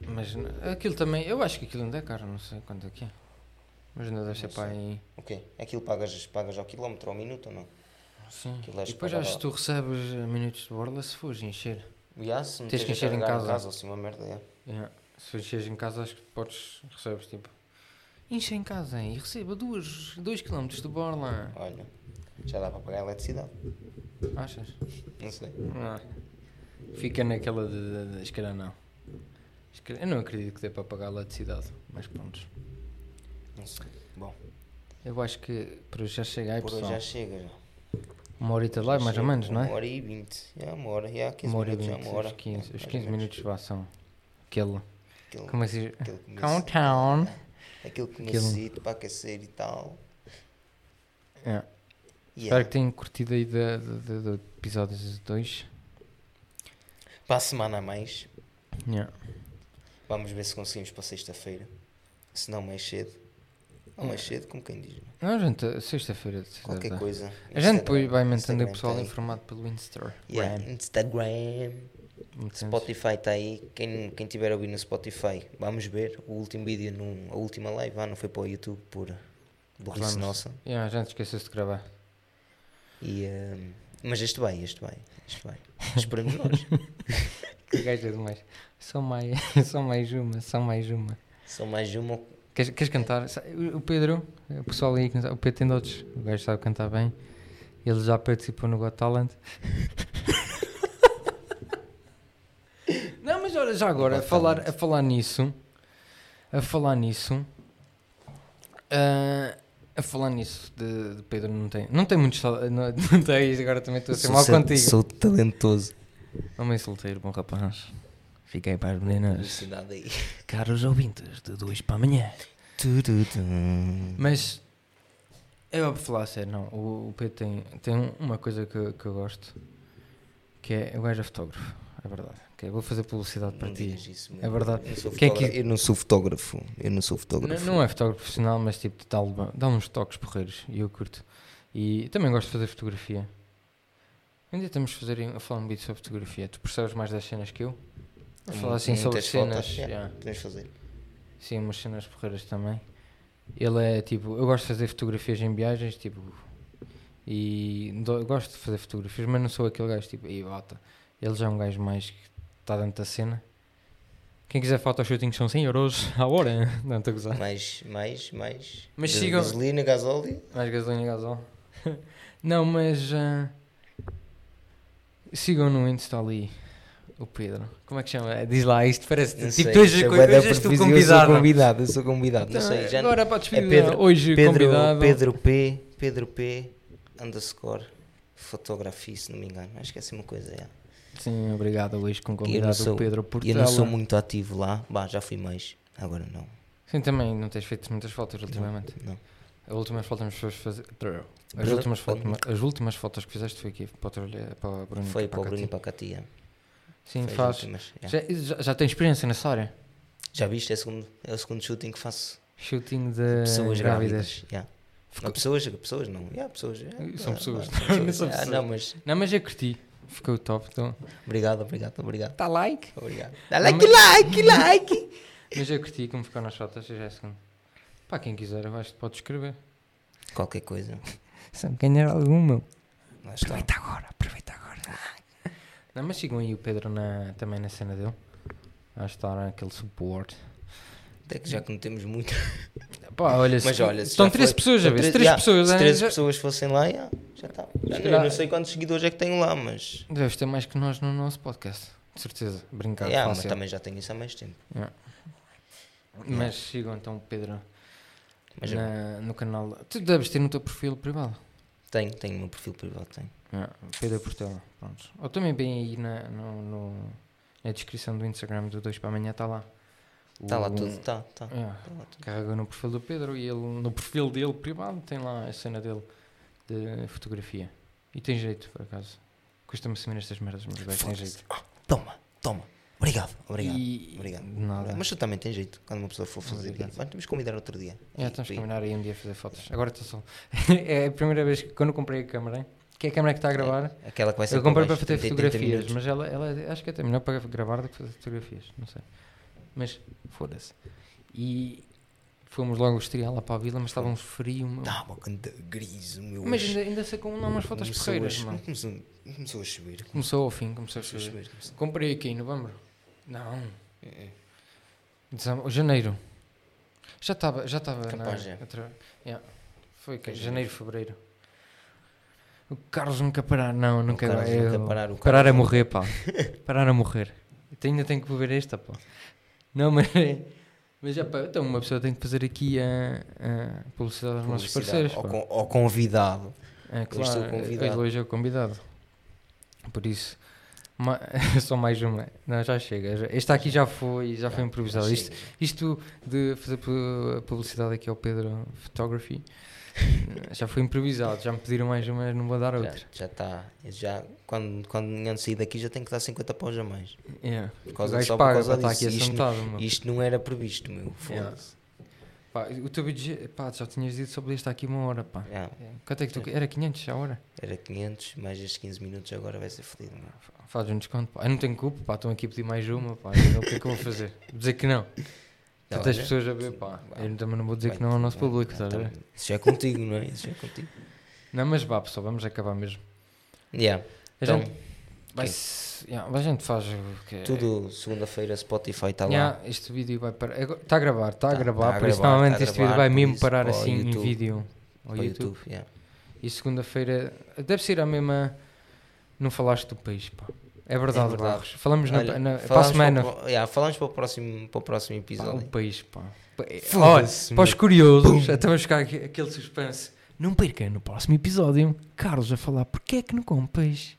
Mas aquilo também, eu acho que aquilo ainda é caro, não sei quanto é que é. Mas ainda deve ser Não para aí. O quê? Aquilo pagas, pagas ao quilómetro, ao minuto ou não? Sim. Aquilo E depois acho que tu recebes minutos de borla se fores encher. Já, se Tens que encher em casa. ou assim uma merda, é. Yeah. Se encheres em casa, acho que podes, recebes tipo. Enche em casa hein, e receba 2 km de borla. Olha, já dá para pagar a eletricidade. Achas? Não sei. Não. Fica naquela de, de, de se calhar não. Eu não acredito que dê para pagar a eletricidade, mas pronto. Sei. Bom, Eu acho que por hoje já chega aí, por hoje pessoal. já chega. Já. Uma horita de live, mais ou menos, não é? Uma hora e vinte. É uma hora, já, 15 Uma hora e minutos, já vinte, uma hora. os 15, É, os mais ou 15 menos. minutos vá são aquele. Aquele, Como é que aquele Countdown. Aquele comecito para aquecer e tal. É. Yeah. Espero que tenham curtido aí do episódio 2. Para a semana a mais, Yeah. vamos ver se conseguimos para sexta-feira. Se não, mais cedo. Ou mais cedo, como quem diz. Não, gente, sexta-feira. Qualquer coisa. A gente depois vai mantendo o Instagram pessoal tá informado pelo Instagram. Yeah, Instagram. Spotify está aí. Quem, quem tiver a ouvir no Spotify, vamos ver o último vídeo, num, a última live. Ah, não foi para o YouTube por burrice nossa. Yeah, a gente esqueceu-se de gravar. E, ehm, mas este vai, este vai. Este vai. Esperemos [laughs] nós. Que gajo é demais. Só mais, [laughs] só mais uma, só mais uma. Só mais uma. Queres, queres cantar? O Pedro, o pessoal aí, que não sabe, o Pedro tem dotes, o gajo sabe cantar bem. Ele já participou no Got Talent. Não, mas olha, já agora, a falar, a falar nisso, a falar nisso, ah, a falar nisso de, de Pedro não tem, não tem muitos, tal- não, não tens, agora também estou a ser mal contigo. Sou talentoso. Homem solteiro, bom rapaz. Fiquei para as meninas. [laughs] Caros ouvintes, de 2 para amanhã. Mas eu vou falar a sério, não. O, o Pedro tem, tem um- uma coisa que, que eu gosto que é o gajo é fotógrafo, é verdade. Que é, vou fazer publicidade para Não ti. isso, É verdade. Eu não sou Quem é que- fotógrafo. Eu não sou fotógrafo. Eu não sou Não, fotógrafo. não é fotógrafo profissional, mas tipo, dá, dá uns toques porreiros e eu curto. E também gosto de fazer fotografia. Dia temos de fazer a falar um vídeo sobre fotografia. Tu percebes mais das cenas que eu? Tem falar assim sobre fotos, cenas. yeah, yeah. Podemos fazer. Sim, umas cenas porreiras também. Ele é tipo, eu gosto de fazer fotografias em viagens, tipo, e do- gosto de fazer fotografias, mas não sou aquele gajo tipo, aí bota. Ele já é um gajo mais que está dentro da cena. Quem quiser photoshootings são 100 euros [laughs] à hora, não estou a gozar. Mais, mais, mais. Mas Ga- sigam- Gasolina, gasóleo. Mais gasolina e gasol. [laughs] não, mas ah, sigam no Insta ali o Pedro. Como é que chama? Diz lá, isto parece Não tipo, sei, tu és, é hoje és tu convidado. Eu sou convidado, eu sou convidado. Não Então, sei, já Agora para despedir, Pedro- hoje Pedro, convidado. Pedro P. Pedro P. Underscore. Fotografia, se não me engano. Acho que é assim uma coisa. É. Sim, obrigado Luís com Eu não convidado sou- Pedro E eu Portela. não sou muito ativo lá. Bah, já fui mais. Agora não. Sim, também não tens feito muitas fotos ultimamente. Não. As últimas fotos que foste fazer. As últimas, fotos, as últimas fotos que fizeste foi aqui para para o Bruno. Foi e para o a Bruno e para a Catia. Sim, Foi faz. últimas, é. Já, já, já tem experiência nessa área? Já viste? É o, segundo, é o segundo shooting que faço. Shooting de Pessoas grávidas. grávidas. yeah. Não, pessoas, pessoas não. Yeah, pessoas, yeah. São Ah, pessoas. Não [laughs] são Ah, pessoas. não, mas Não, mas eu curti. ficou top. Então, Obrigado, obrigado, obrigado. dá like. Obrigado. Dá like, like, like. [laughs] Mas eu curti como ficou nas fotos, já é segundo. Para quem quiser, que pode escrever. Qualquer coisa. [laughs] Se ganhar algum, meu. Lá está. Aproveita agora, aproveita agora. Não, mas sigam aí o Pedro na, também na cena dele. A estar aquele suporte. Até que já que não temos muito. Pá, olha, Mas olha, estão já 13 foi- pessoas a ver. Se três- 3 já, pessoas, se é, 13 já- pessoas fossem lá, já já está. Eu não sei quantos seguidores é que tenho lá, mas. deves ter mais que nós no nosso podcast. De certeza. Brincar Yeah, mas também já tenho isso há mais tempo. Mas sigam então o Pedro Mas eu na- no canal. Tu deves ter no teu perfil privado. tenho, tenho o meu perfil privado, tenho. Yeah, Pedro Portela. Pronto. Ou também bem aí na, no, no- na descrição do Instagram do 2 para amanhã está lá. Está lá O- tudo, está, está. Yeah. Tá lá tudo. Carrega no perfil do Pedro e ele no perfil dele privado tem lá a cena dele de fotografia. E tem jeito, por acaso. Custa-me assumir estas merdas, mas gajo tem jeito. Ah, toma, toma. Obrigado, obrigado. E... Obrigado. Nada. Mas tu também tens jeito quando uma pessoa for fazer. Mas temos que convidar outro dia. É, E- temos que e- combinar aí um dia a fazer fotos. Agora estou só. [laughs] é a primeira vez que quando comprei a câmera, hein? Que é a câmera que está a gravar, Aquela que vai ser eu comprei para fazer 30, 30 fotografias, mas ela, ela acho que é até melhor para gravar do que fazer fotografias, não sei. Mas foda-se. E fomos logo estrear lá para a vila, mas estava um frio. meu. Tá, uma canta gris, meu. Mas ainda, ainda sei como não umas fotos começou porreiras, a, mano. começou, começou a chover. Começou ao fim, começou a Começou a chover. Comprei aqui em novembro. Não. É, é. Dezembro, janeiro. Já estava, já estava na é. outra- yeah. Foi que janeiro, fevereiro. O Carlos nunca parar, não, nunca, Carlos eu- nunca parar, o parar a Carlos morrer, pá. parar a morrer. Eu ainda tenho que beber esta, pá. Não, mas mas já pá, então uma pessoa tem que fazer aqui a, a publicidade aos nossos parceiros, pá. con- convidado. É Hoje claro, o convidado. hoje é o convidado. Por isso, ma- [laughs] só mais uma. Não, já chega. já- Este aqui já foi, já foi improvisado. Isto, chega. isto de fazer pu- publicidade aqui ao Pedro Photography [laughs] já foi improvisado. Já me pediram mais uma, não vou dar outra. Já está. Já, quando, quando de sair daqui já tem que dar 50 paus a mais. Yeah. Por O causa, só por paga causa para estar disso. aqui Isto, não- assentado. meu. isto não era previsto, meu. Yeah. Foda-se. Pá, o teu budget, pá, já tinhas dito só podia estar aqui uma hora. Pá. Yeah, Quanto é que tu. Era 500 a hora? Era 500, mais estes 15 minutos agora vai ser fodido, meu. Faz um desconto. Pá. Eu não tenho culpa, pá. Estão aqui a pedir mais uma. Pá. Eu não- O que é que eu vou fazer? Vou dizer que não. Tantas olha, pessoas a ver, pá. Eu também não vou dizer que não ao nosso bem, público, então, estás a ver? Isso já é contigo, não é? Isso já é contigo. Não, mas vá, pessoal, vamos acabar mesmo. Yeah. A Então, gente, vai se- yeah, a gente faz o que é. tudo segunda-feira, Spotify está lá. Yeah, este vídeo vai parar. Está a gravar, está a Tá- gravar, tá por isso normalmente tá este vídeo vai mesmo parar para o assim em vídeo ao o YouTube. E segunda-feira deve ser a mesma. Não falaste do país, pá. É verdade, É verdade. Barros. Falamos na, Olha, na, para a semana. Para, yeah, falamos para o próximo, para o próximo Pá, o episódio. país, pá. Pa- Olha, para os curiosos, até vamos ficar aqui, aquele suspense. Não perca no próximo episódio, Carlos a falar porque é que não come peixe.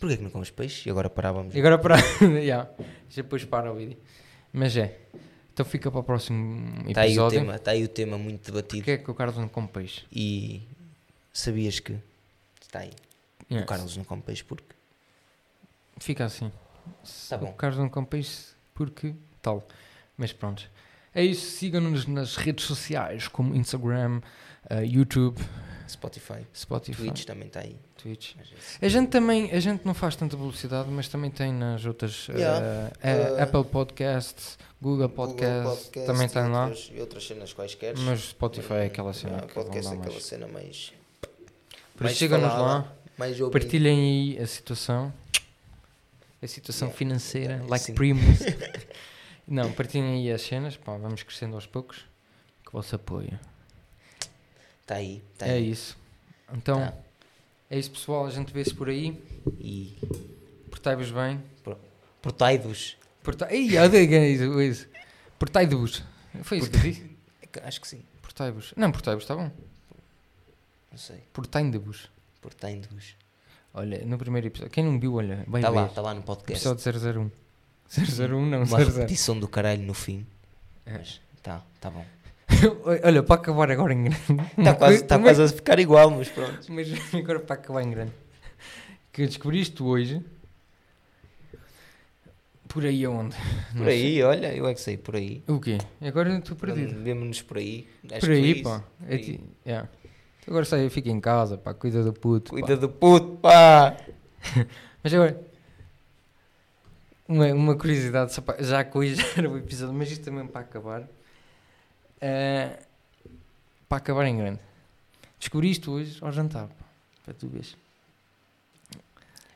Porquê que não comes peixe? E agora parávamos. E agora para. [laughs] yeah, já depois para o vídeo. Mas é. Então fica para o próximo Está Tá aí, o episódio. tema, está aí o tema muito debatido. Porque é que o Carlos não come peixe? E sabias que está aí. Yeah. O Carlos não come peixe porque. Fica assim. Tá bom. O Carlos não come peixe porque tal. Mas pronto. É isso. Sigam-nos nas redes sociais como Instagram, eh, YouTube, Spotify. Spotify, Twitch também está aí. Twitch. A gente também, a gente não faz tanta publicidade, mas também tem nas outras Yeah. eh, eh, Uh, Apple Podcasts, Google Podcast, Google Podcast também tem lá. outras- E outras cenas quaisquer. Mas Spotify é aquela cena Ah, vão podcast é aquela mais. cena mais. Por mais isso sigam-nos lá, Mais partilhem aí a situação, a situação Yeah. financeira, like Sim. primos. [laughs] não, partilhem aí as cenas, pá, vamos crescendo aos poucos, que o vosso apoio. Está aí. Tá é aí. isso. Então, Tá. é isso pessoal, a gente vê-se por aí, E portai-vos bem. portai-vos. Portai... Ih, olha isso, isso. Portai-vos. Foi isso que eu disse? É Acho que sim. Portai-vos. Não, portai-vos, está bom. Não sei. Portai-vos. Portai-vos. Olha, no primeiro episódio, quem não viu, olha, bem Está ver. lá, está lá no podcast. Episódio 001. 001 não, Uma 00. repetição do caralho no fim. É. Mas tá, tá bom. [laughs] Olha, para acabar agora em grande. Está quase, tá Uma- quase a ficar igual, mas pronto. Mas [laughs] agora para acabar em grande. Que eu descobri isto hoje. Por aí aonde? Não Por aí, olha, eu é que sei, por aí. sei. O quê? Agora estou perdido. Vemo-nos por aí. Acho Por aí, pá. isso. É ti- yeah. Agora sai, fica em casa, pá, cuida do puto. pá. Cuida do puto, pá! [laughs] Mas agora, uma, uma curiosidade, só para- já que hoje [laughs] era o episódio, mas isto também para acabar. Eh, para acabar em grande. Descobri isto hoje ao jantar, pá, para tu veres.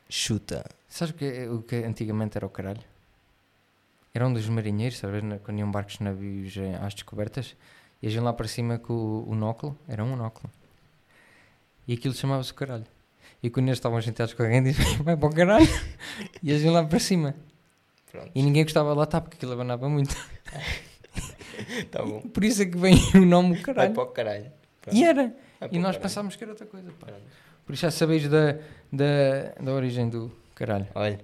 Chuta. Sabes o que, é- o que antigamente era o caralho? Era um dos marinheiros, sabes, quando iam barcos navios eh, às descobertas, e iam lá para cima com o, o nóculo, era um nóculo. E aquilo chamava-se caralho. E quando eles estavam sentados com alguém, [laughs] diziam, vai para o caralho. E eles iam lá para cima. Pronto. E ninguém gostava de lá estar, porque aquilo abanava muito. [laughs] Tá bom. Por isso é que vem o nome o Vai caralho. para o caralho. Pronto. E era. E nós caralho. pensávamos que era outra coisa. Pá. Por isso já sabeis da, da, da origem do caralho. Olha.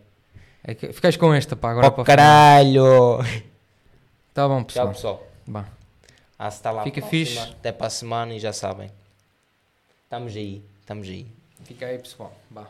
É que, ficais com esta, pá, agora Para caralho. Tá bom, Tchau, pessoal. pessoal. Vá. Ah, se está lá Fica fixe. Até para a semana e já sabem. Estamos aí. Estamos aí. Fica aí, pessoal. Vá.